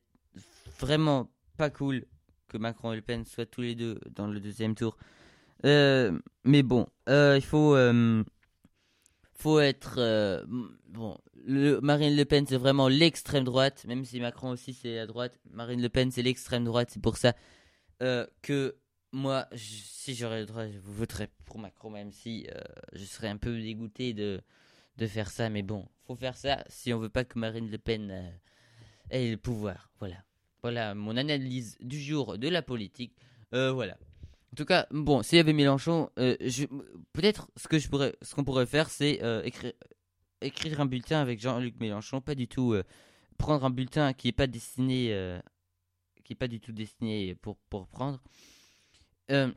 vraiment pas cool que Macron et Le Pen soient tous les deux dans le deuxième tour. Euh, mais bon, euh, il faut, faut être bon. Marine Le Pen, c'est vraiment l'extrême droite, même si Macron aussi c'est la droite. Marine Le Pen, c'est l'extrême droite. C'est pour ça que moi, si j'aurais le droit, je voterais pour Macron, même si je serais un peu dégoûté de de faire ça. Mais bon, faut faire ça si on veut pas que Marine Le Pen euh, ait le pouvoir. Voilà. Voilà mon analyse du jour de la politique. Euh, voilà. En tout cas, bon, s'il y avait Mélenchon, euh, peut-être ce que je pourrais, ce qu'on pourrait faire, c'est écrire, écrire un bulletin avec Jean-Luc Mélenchon, pas du tout prendre un bulletin qui est pas destiné, qui est pas du tout destiné pour pour prendre. Faire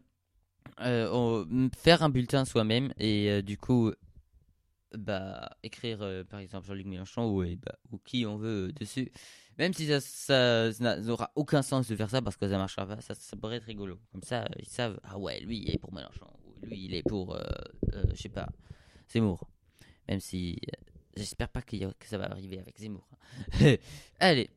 un bulletin soi-même et du coup, bah écrire euh, par exemple Jean-Luc Mélenchon ou, et, bah, ou qui on veut euh, dessus. Même si ça, ça, ça n'a- n'aura aucun sens de faire ça parce que ça marchera pas, ça, ça pourrait être rigolo. Comme ça, ils savent, ah ouais, lui il est pour Mélenchon, ou lui il est pour, euh, je sais pas, Zemmour. Même si j'espère pas que ça va arriver avec Zemmour. Allez.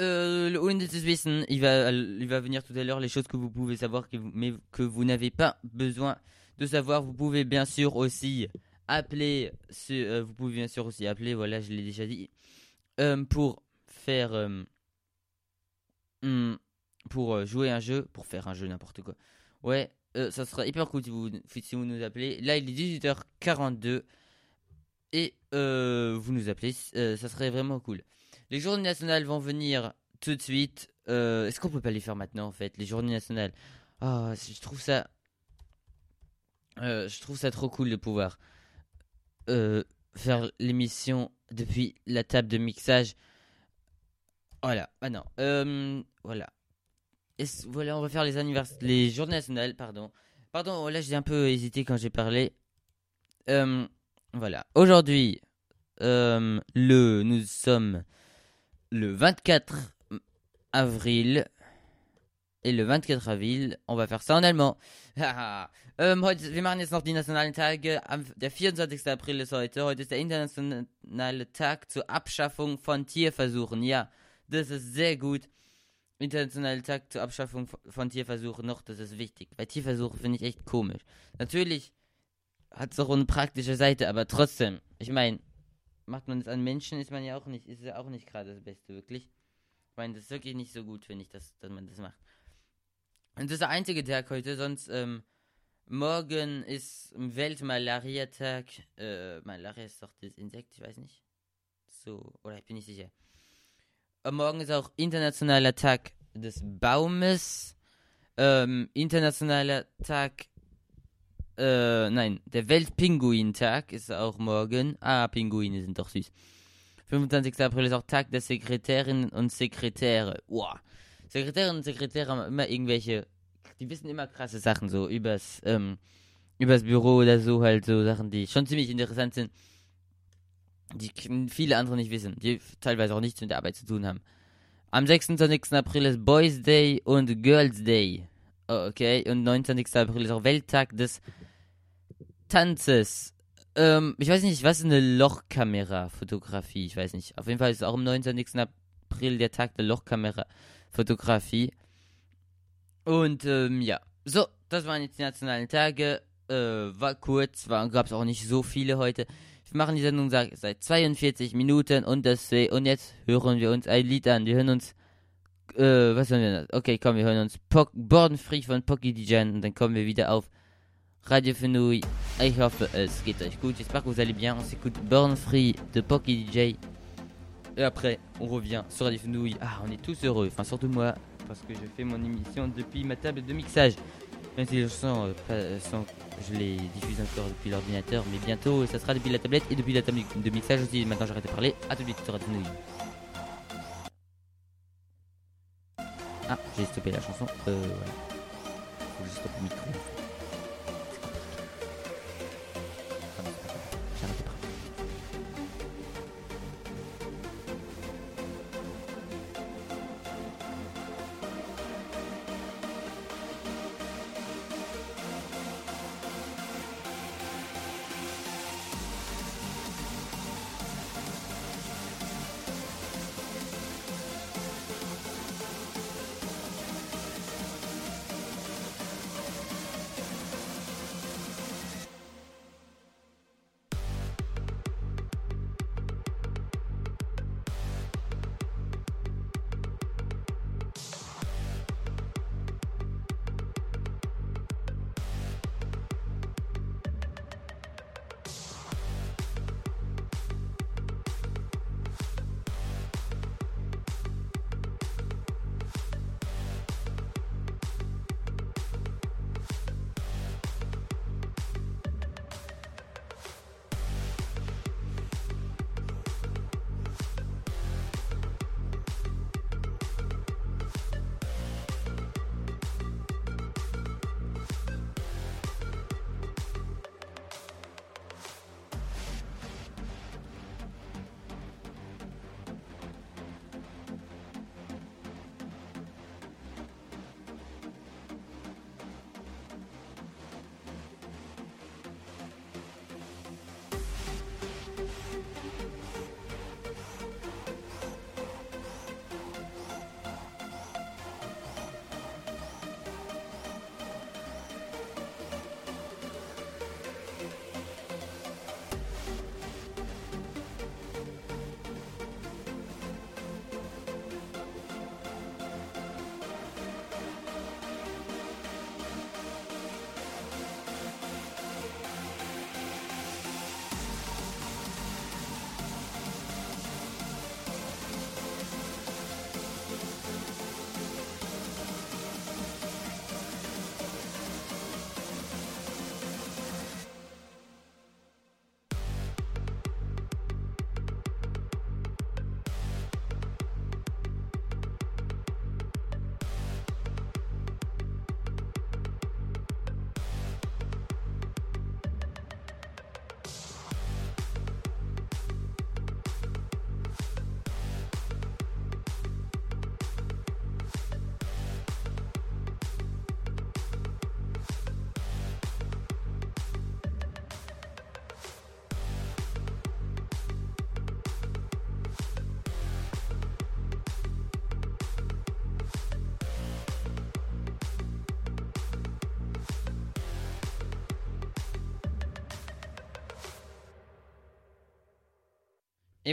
Euh, le Unnötiges Wissen, il va, il va venir tout à l'heure les choses que vous pouvez savoir, mais que vous n'avez pas besoin de savoir. Vous pouvez bien sûr aussi appeler, ce, euh, vous pouvez bien sûr aussi appeler, voilà, je l'ai déjà dit, euh, pour faire, euh, hmm, pour jouer un jeu, pour faire un jeu n'importe quoi. Ouais, ça sera hyper cool si vous, si vous nous appelez. Là, il est 18h42 et vous nous appelez, ça serait vraiment cool. Les journées nationales vont venir tout de suite. Est-ce qu'on peut pas les faire maintenant en fait, les journées nationales? Ah, je trouve ça, je trouve ça trop cool de pouvoir euh, faire l'émission depuis la table de mixage. Voilà, ah non, euh, voilà. Voilà, on va faire les anniversaires, les journées nationales, pardon. Pardon, là j'ai un peu hésité quand j'ai parlé. Euh, voilà, aujourd'hui, le, nous sommes le 24 avril. Et le 24 avril, on va faire ça en allemand. Ähm, heute, wir machen jetzt noch die nationalen Tage. Am, der 24. April ist heute. Heute ist der internationale Tag zur Abschaffung von Tierversuchen. Ja, das ist sehr gut. Internationale Tag zur Abschaffung von- Tierversuchen noch, das ist wichtig. Weil Tierversuche finde ich echt komisch. Natürlich hat es auch eine praktische Seite, aber trotzdem, ich meine, macht man es an Menschen, ist man ja auch nicht, ist ja auch nicht gerade das Beste, wirklich. Ich meine, das ist wirklich nicht so gut, finde ich, dass, dass man das macht. Und das ist der einzige Tag heute, sonst, ähm, Morgen ist Weltmalariatag. Äh, Malaria ist doch das Insekt, ich weiß nicht. So, oder ich bin nicht sicher. Äh, morgen ist auch internationaler Tag des Baumes. Ähm, internationaler Tag. Äh, nein, der Weltpinguintag ist auch morgen. Ah, Pinguine sind doch süß. 25. April ist auch Tag der Sekretärinnen und Sekretäre. Wow. Sekretärinnen und Sekretäre haben immer irgendwelche, die wissen immer krasse Sachen so übers, ähm, übers Büro oder so halt so Sachen, die schon ziemlich interessant sind, die viele andere nicht wissen, die teilweise auch nichts mit der Arbeit zu tun haben. Am 26. April ist Boys Day und Girls Day. Okay, und 29. April ist auch Welttag des Tanzes. Ähm, ich weiß nicht, was ist eine Lochkamera-Fotografie? Ich weiß nicht. Auf jeden Fall ist auch am 29. April der Tag der Lochkamera-Fotografie. Und ähm, ja, so, das waren jetzt die nationalen Tage. Äh, war kurz, gab es auch nicht so viele heute. Wir machen die Sendung sag, seit 42 Minuten und das und jetzt hören wir uns ein Lied an. Wir hören uns äh, was hören wir? Okay, komm, wir hören uns Pock, Born Free von Pocky DJ an und dann kommen wir wieder auf Radio Fenouille. Ich hoffe, es geht euch gut. J'espère que vous allez bien. On s'écoute Born Free de Pocky DJ. Et après, on revient sur Radio Fenouille. Ah, on est tous heureux. Enfin, surtout moi, parce que je fais mon émission depuis ma table de mixage. Même si les chansons, euh, sont- je les diffuse encore depuis l'ordinateur, mais bientôt, ça sera depuis la tablette et depuis la table de mixage aussi. Maintenant, j'arrête de parler. À tout de suite sur Radio Fenouille. Ah, j'ai stoppé la chanson. Euh, voilà. Faut que je stoppe le micro.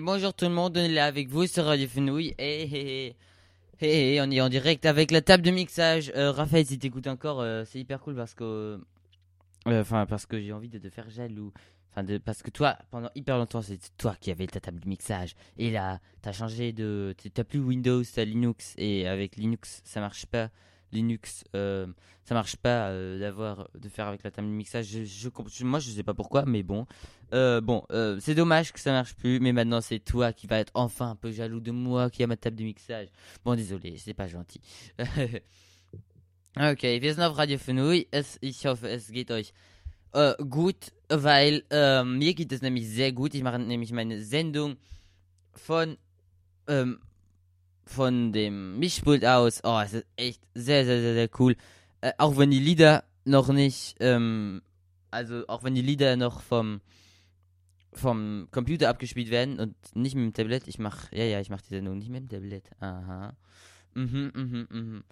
Bonjour tout le monde, on est là avec vous sur Radio Fenouille. Et hé, hé, hé, on est en direct avec la table de mixage. Euh, Raphaël, si t'écoutes encore, euh, c'est hyper cool parce que Euh, Enfin, parce que j'ai envie de te faire jaloux. Parce que toi, pendant hyper longtemps, c'est toi qui avais ta table de mixage. Et là, t'as changé de. T'as plus Windows, t'as Linux. Et avec Linux, ça marche pas. Linux, euh, ça marche pas euh, d'avoir de faire avec la table de mixage. Je, je moi, je sais pas pourquoi, mais bon. Euh, bon, c'est dommage que ça marche plus. Mais maintenant, c'est toi qui vas être enfin un peu jaloux de moi qui a ma table de mixage. Bon, désolé, c'est pas gentil. Okay, wir sind auf Radio Fenui. Es, ich hoffe, es geht euch gut, weil mir geht es nämlich sehr gut. Ich mache nämlich meine Sendung von ähm, von dem Mischpult aus. Oh, es ist echt sehr, sehr, sehr, sehr cool. Äh, auch wenn die Lieder noch nicht, ähm, also auch wenn die Lieder noch vom vom Computer abgespielt werden und nicht mit dem Tablet. Ich mach, ja, ja, ich mach die Sendung nicht mit dem Tablet. Aha. Mhm, mhm, mhm.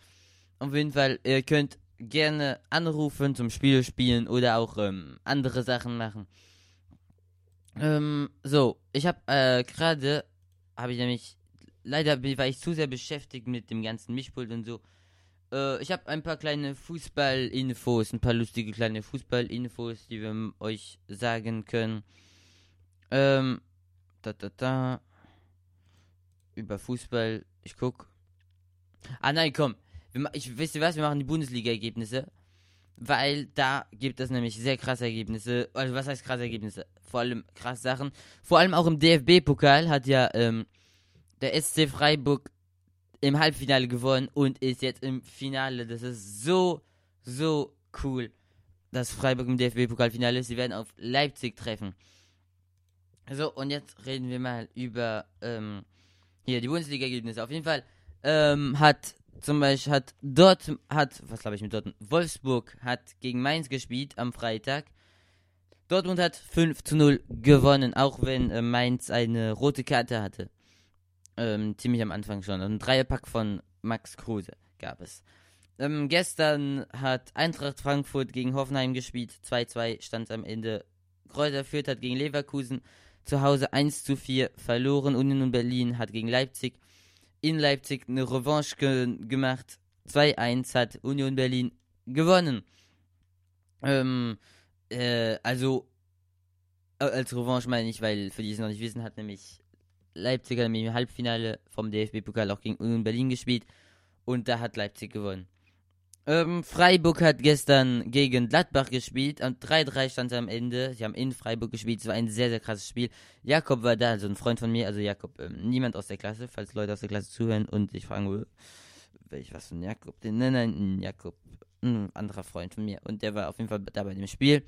Auf jeden Fall, ihr könnt gerne anrufen zum Spiel spielen oder auch ähm, andere Sachen machen. Ähm, so, ich habe äh, gerade, habe ich nämlich, leider war ich zu sehr beschäftigt mit dem ganzen Mischpult und so. Äh, ich habe ein paar kleine Fußball-Infos, ein paar lustige kleine Fußball-Infos, die wir euch sagen können. Ähm, da, da, da. Über Fußball, ich guck. Ah nein, komm. Ich wisst was, wir machen die Bundesliga-Ergebnisse. Weil da gibt es nämlich sehr krasse Ergebnisse. Also was heißt krasse Ergebnisse? Vor allem krasse Sachen. Vor allem auch im DFB-Pokal hat ja ähm, der SC Freiburg im Halbfinale gewonnen und ist jetzt im Finale. Das ist so, so cool, dass Freiburg im DFB-Pokalfinale ist. Sie werden auf Leipzig treffen. So, und jetzt reden wir mal über ähm, hier die Bundesliga-Ergebnisse. Auf jeden Fall ähm, hat zum Beispiel hat dort hat was glaube ich mit Dortmund Wolfsburg hat gegen Mainz gespielt am Freitag. Dortmund hat 5 zu 0 gewonnen, auch wenn äh, Mainz eine rote Karte hatte. Ähm, ziemlich am Anfang schon. Ein Dreierpack von Max Kruse gab es. Ähm, gestern hat Eintracht Frankfurt gegen Hoffenheim gespielt. 2-2 stand am Ende. Kräuter Fürth hat gegen Leverkusen zu Hause 1 zu 4 verloren. Union Berlin hat gegen Leipzig in Leipzig eine Revanche ge gemacht. 2-1 hat Union Berlin gewonnen. Ähm, äh, also, äh, als Revanche meine ich, weil für die es noch nicht wissen, hat nämlich Leipzig hat im Halbfinale vom DFB-Pokal auch gegen Union Berlin gespielt und da hat Leipzig gewonnen. Ähm, Freiburg hat gestern gegen Gladbach gespielt. Am 3-3 stand am Ende. Sie haben in Freiburg gespielt. Es war ein sehr, sehr krasses Spiel. Jakob war da, also ein Freund von mir. Also Jakob, ähm, niemand aus der Klasse, falls Leute aus der Klasse zuhören und sich fragen, äh, welch was ein Jakob? Nein, nein, ein Jakob. Ein anderer Freund von mir. Und der war auf jeden Fall da bei dem Spiel.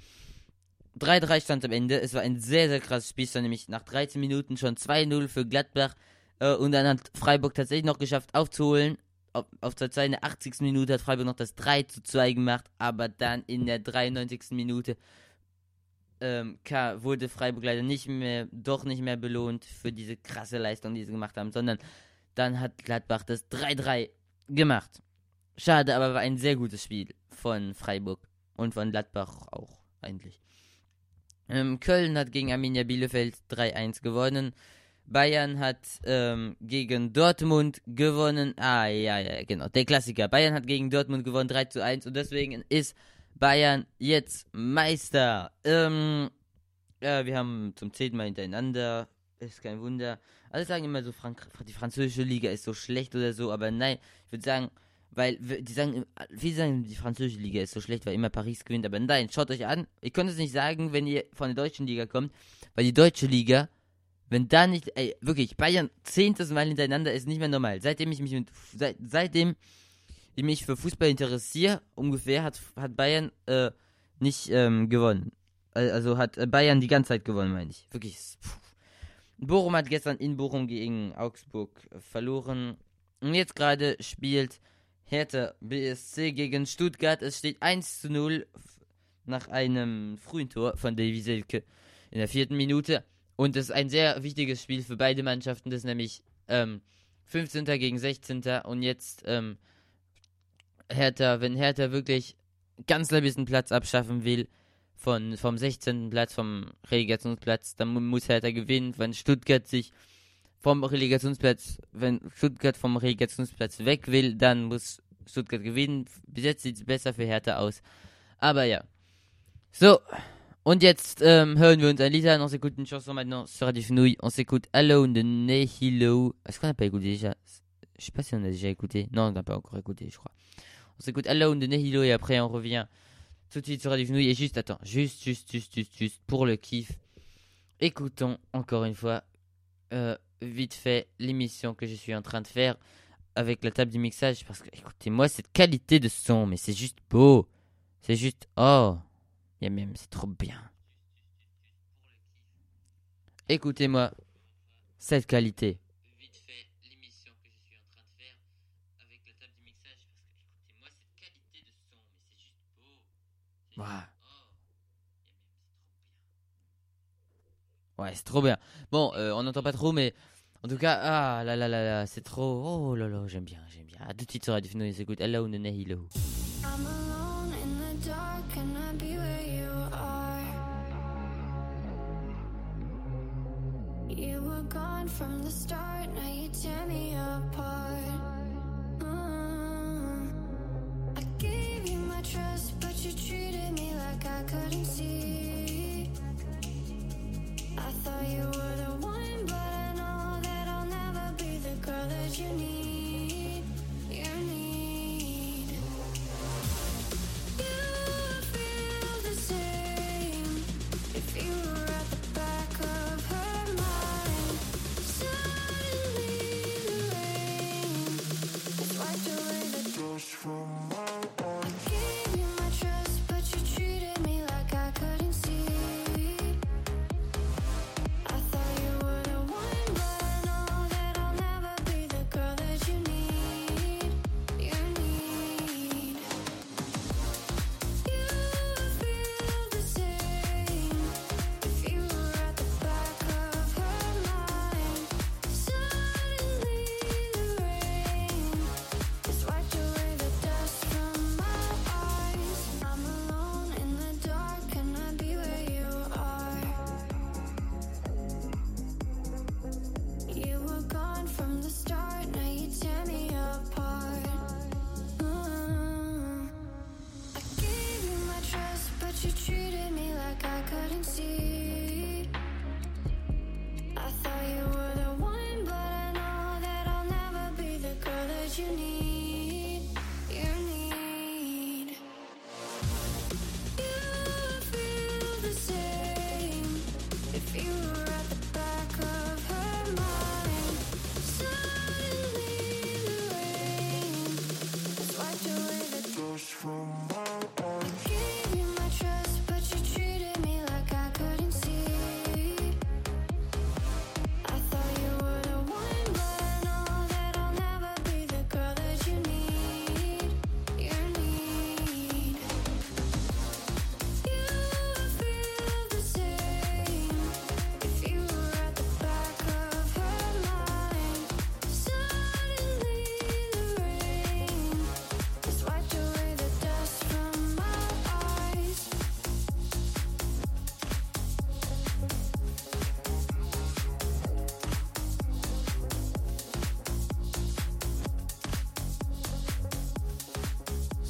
3-3 stand am Ende. Es war ein sehr, sehr krasses Spiel. Es war nämlich nach 13 Minuten schon 2-0 für Gladbach. Äh, und dann hat Freiburg tatsächlich noch geschafft aufzuholen. Auf, auf der 82. Minute hat Freiburg noch das 3 zu 2 gemacht. Aber dann in der 93. Minute ähm, wurde Freiburg leider nicht mehr, doch nicht mehr belohnt für diese krasse Leistung, die sie gemacht haben, sondern dann hat Gladbach das 3-3 gemacht. Schade, aber war ein sehr gutes Spiel von Freiburg und von Gladbach auch eigentlich. Ähm, Köln hat gegen Arminia Bielefeld 3-1 gewonnen. Bayern hat ähm, gegen Dortmund gewonnen. Ah, ja, ja, genau. Der Klassiker. Bayern hat gegen Dortmund gewonnen 3 zu 1 und deswegen ist Bayern jetzt Meister. Ähm, ja, wir haben zum zehnten Mal hintereinander. Ist kein Wunder. Alle sagen immer so, Frank die französische Liga ist so schlecht oder so, aber nein, ich würde sagen, weil die sagen, viele sagen, die französische Liga ist so schlecht, weil immer Paris gewinnt, aber nein, schaut euch an. Ich konnte es nicht sagen, wenn ihr von der deutschen Liga kommt, weil die deutsche Liga, wenn da nicht, ey, wirklich, Bayern zehntes Mal hintereinander ist nicht mehr normal. Seitdem ich mich mit, seit, seitdem ich mich für Fußball interessiere, ungefähr, hat, hat Bayern äh, nicht ähm, gewonnen. Al- Also hat äh, Bayern die ganze Zeit gewonnen, meine ich. Wirklich. Bochum hat gestern in Bochum gegen Augsburg verloren. Und jetzt gerade spielt Hertha BSC gegen Stuttgart. Es steht 1 zu 0 f- nach einem frühen Tor von Davy Selke in der vierten Minute. Und es ist ein sehr wichtiges Spiel für beide Mannschaften. Das ist nämlich ähm, 15. gegen 16. Und jetzt ähm, Hertha, wenn Hertha wirklich ganz ein bisschen Platz abschaffen will von, vom 16. Platz, vom Relegationsplatz, dann mu- muss Hertha gewinnen. Wenn Stuttgart sich vom Relegationsplatz, wenn Stuttgart vom Relegationsplatz weg will, dann muss Stuttgart gewinnen. Bis jetzt sieht es besser für Hertha aus. Aber ja. So, und jetzt ähm, hören wir uns un Lied an. On s'écoute une chanson maintenant sur Radio Fenouil. On s'écoute Alone de Nehilo. Est-ce qu'on n'a pas écouté déjà? Je sais pas si on a déjà écouté. Non, on n'a pas encore écouté, je crois. On s'écoute Alone de Nehilo et après on revient tout de suite sur Radio Fenouil. Et juste, attends, juste, juste, juste, juste, juste pour le kiff. Écoutons encore une fois, euh, vite fait, l'émission que je suis en train de faire avec la table du mixage. Parce que, écoutez-moi, cette qualité de son, mais c'est juste beau. C'est juste, oh, c'est trop bien. Écoutez-moi, cette qualité. Vite Ouais, c'est trop bien. Bon, euh, on n'entend pas trop, mais en tout cas, ah là là là là, c'est trop. Oh là là, j'aime bien, j'aime bien. À tout de suite sur Radio Fino, on écoute Hello Nene Hello. I'm alone in the dark, can I be where you are? You were gone from the start, now you tear me apart. Mm. I gave you my trust, but you treated me like I couldn't see. I thought you were the one, but I know that I'll never be the girl that you need.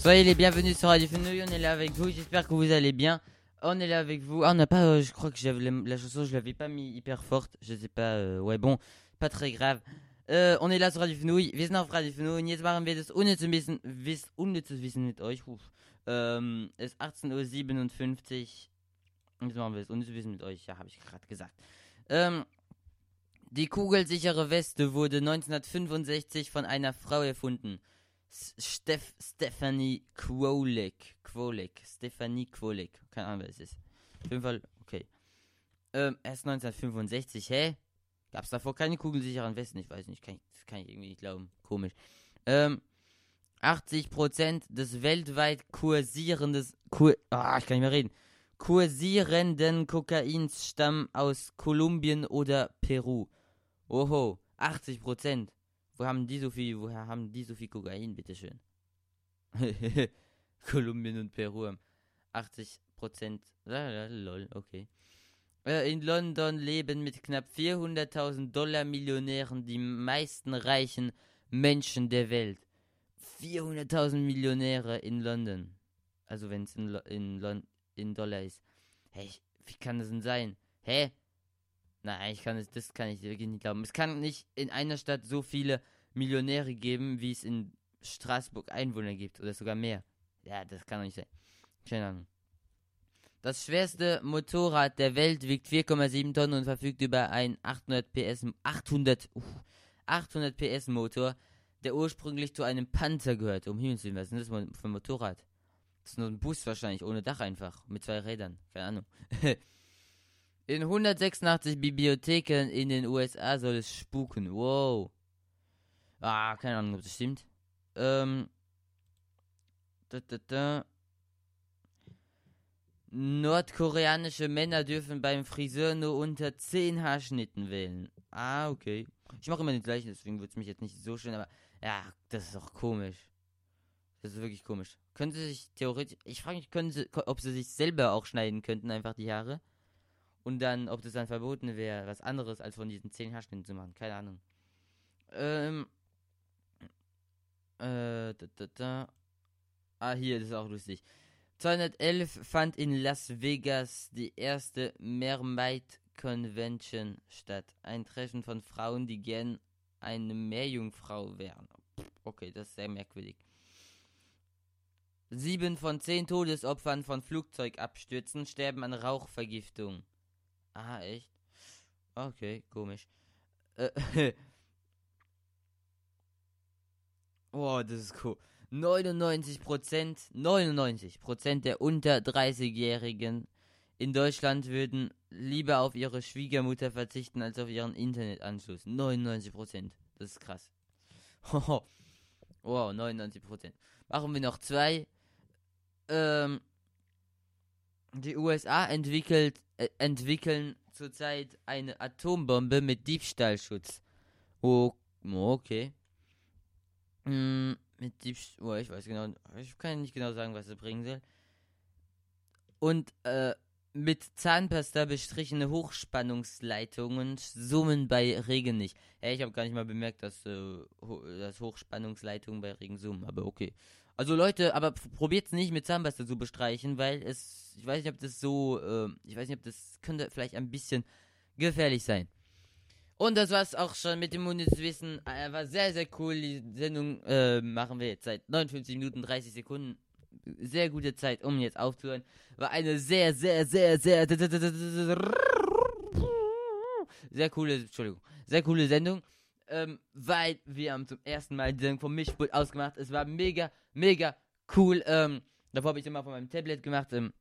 Soyez les bienvenus sur Radio Fenouil, on est là avec vous, j'espère que vous allez bien. On est là avec vous. Ah, on n'a pas, euh, je crois que j'avais la, chanson, je l'avais pas mis hyper forte, je sais pas, euh, ouais, bon, pas très grave. Äh, und ihr lasst Radio Fenouil, wir sind auf Radio Fenouil und jetzt machen wir das unnütze Wissen, wiss, unnützes Wissen mit euch. Uff. Ähm, es ist 18.57 Uhr. Jetzt wir das unnütze Wissen mit euch, ja, habe ich gerade gesagt. Ähm, die kugelsichere Weste wurde 1965 von einer Frau erfunden. Steph Stephanie Kwolek. Kwolek. Stephanie Kwolek. Keine Ahnung, wer es ist. Auf jeden Fall, okay. Ähm, erst 1965, hä? Gab es davor keine kugelsicheren Westen? Ich weiß nicht, kann ich, das kann ich irgendwie nicht glauben. Komisch. Ähm, 80% des weltweit kursierenden, kur, ah, ich kann nicht mehr reden, kursierenden Kokains stammen aus Kolumbien oder Peru. Oho, 80%. Wo haben die so viel, woher haben die so viel Kokain, bitteschön? Kolumbien und Peru haben 80%. Ja, ja, lol, okay. Äh, In London leben mit knapp 400.000 Dollar Millionären die meisten reichen Menschen der Welt. 400.000 Millionäre in London. Also wenn es in, Lo in, in Dollar ist. Hey, wie kann das denn sein? Hä? Nein, ich kann es, das kann ich wirklich nicht glauben. Es kann nicht in einer Stadt so viele Millionäre geben, wie es in Straßburg Einwohner gibt. Oder sogar mehr. Ja, das kann doch nicht sein. Keine Ahnung. Das schwerste Motorrad der Welt wiegt 4,7 Tonnen und verfügt über einen 800 PS, 800, uff, 800 PS Motor, der ursprünglich zu einem Panzer gehört. Um Himmels Willen, was ist das für ein Motorrad? Das ist nur ein Bus wahrscheinlich, ohne Dach einfach, mit zwei Rädern. Keine Ahnung. In 186 Bibliotheken in den USA soll es spuken. Wow. Ah, keine Ahnung, ob das stimmt. Ähm. Da, da, da. Nordkoreanische Männer dürfen beim Friseur nur unter 10 Haarschnitten wählen. Ah, okay. Ich mache immer den gleichen, deswegen wird es mich jetzt nicht so schön, aber ja, das ist doch komisch. Das ist wirklich komisch. Können sie sich theoretisch, ich frage mich, können sie, ob sie sich selber auch schneiden könnten, einfach die Haare. Und dann, ob das dann verboten wäre, was anderes als von diesen 10 Haarschnitten zu machen. Keine Ahnung. Ähm. Äh, da, da, da. Ah, hier, das ist auch lustig. 211 fand in Las Vegas die erste Mermaid Convention statt. Ein Treffen von Frauen, die gern eine Meerjungfrau wären. Okay, das ist sehr merkwürdig. Sieben von zehn Todesopfern von Flugzeugabstürzen sterben an Rauchvergiftung. Ah, echt? Okay, komisch. Äh, oh, das ist cool. 99%, 99% der unter 30-Jährigen in Deutschland würden lieber auf ihre Schwiegermutter verzichten als auf ihren Internetanschluss. 99%. Das ist krass. wow, 99%. Machen wir noch zwei. Ähm, die USA entwickelt, äh, entwickeln zurzeit eine Atombombe mit Diebstahlschutz. Oh, okay. Mm, mit Diebstahl. Oh, ich weiß genau. Ich kann nicht genau sagen, was es bringen soll. Und äh, mit Zahnpasta bestrichene Hochspannungsleitungen summen bei Regen nicht. Hey, ich habe gar nicht mal bemerkt, dass, äh, ho dass Hochspannungsleitungen bei Regen summen, aber okay. Also Leute, aber probiert's nicht mit Zahnpasta zu bestreichen, weil es, ich weiß nicht, ob das so, äh, ich weiß nicht, ob das könnte vielleicht ein bisschen gefährlich sein. Und das war's auch schon mit dem Bundeswissen. Äh, war sehr, sehr cool. Die Sendung äh, machen wir jetzt seit 59 Minuten 30 Sekunden. Sehr gute Zeit, um jetzt aufzuhören. War eine sehr, sehr, sehr, sehr, sehr coole, Entschuldigung, sehr coole Sendung. Ähm, weil wir haben zum ersten Mal die Sendung vom Mischpult ausgemacht. Es war mega, mega cool. Ähm, davor habe ich immer von meinem Tablet gemacht. Ähm,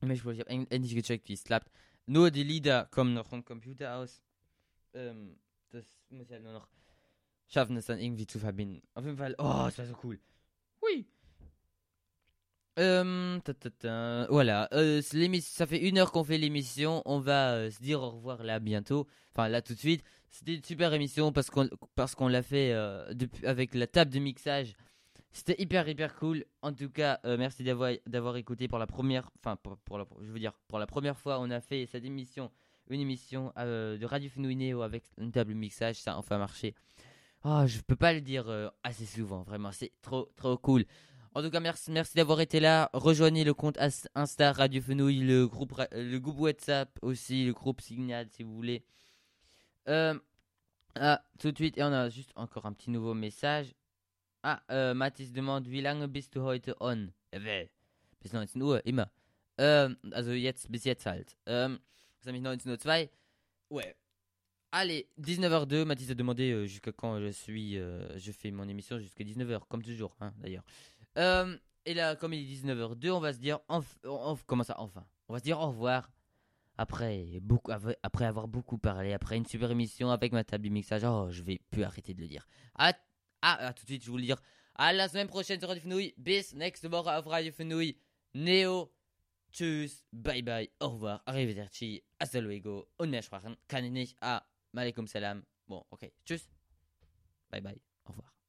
Mischpult, ich habe endlich gecheckt, wie es klappt. Nur die Lieder kommen noch vom Computer aus. Ähm, das muss ich halt nur noch schaffen, es dann irgendwie zu verbinden. Auf jeden Fall, oh, es war so cool. Hui. Euh, ta, ta, ta. Voilà, euh, ça fait une heure qu'on fait l'émission. On va euh, se dire au revoir là bientôt. Enfin là tout de suite. C'était une super émission parce qu'on parce qu'on l'a fait euh, avec la table de mixage. C'était hyper hyper cool. En tout cas, euh, merci d'avoir d'avoir écouté pour la première. Enfin pour, la, je veux dire pour la première fois, on a fait cette émission, une émission euh, de Radio Fenouil Néo avec une table de mixage. Ça a enfin marché. Oh, je peux pas le dire assez souvent. Vraiment, c'est trop trop cool. En tout cas, merci, merci d'avoir été là. Rejoignez le compte Insta Radio Fenouil, le groupe, le groupe WhatsApp aussi, le groupe Signal si vous voulez. Euh, ah, tout de suite, et on a juste encore un petit nouveau message. Ah, äh, Mathis demande, wie lange bist du heute on? Well, bis 19 Uhr, immer. Ähm, also jetzt, bis jetzt halt. Ähm, c'est nämlich 19.02 Ouais. Allez, 19h02, Mathis a demandé euh, jusqu'à quand je suis, euh, je fais mon émission jusqu'à 19h, comme toujours, hein, d'ailleurs. Euh, et là, comme il est 19h02, on va se dire, enf- comment ça, enfin On va se dire au revoir. Après, beaucoup, après avoir beaucoup parlé, après une super émission avec ma table de mixage, oh, je vais plus arrêter de le dire. À, ah, à tout de suite, je vous le dire. À la semaine prochaine sur Radio Fenouil. Bis nächste Woche auf Radio Fenouil. Neo. Tschüss. Bye bye. Au revoir. Arrivederci. Hasta luego. Und mehr Sprachen kann ich nicht. Ah, Malikum Salam. Bon, okay. Tschüss. Bye bye. Au revoir.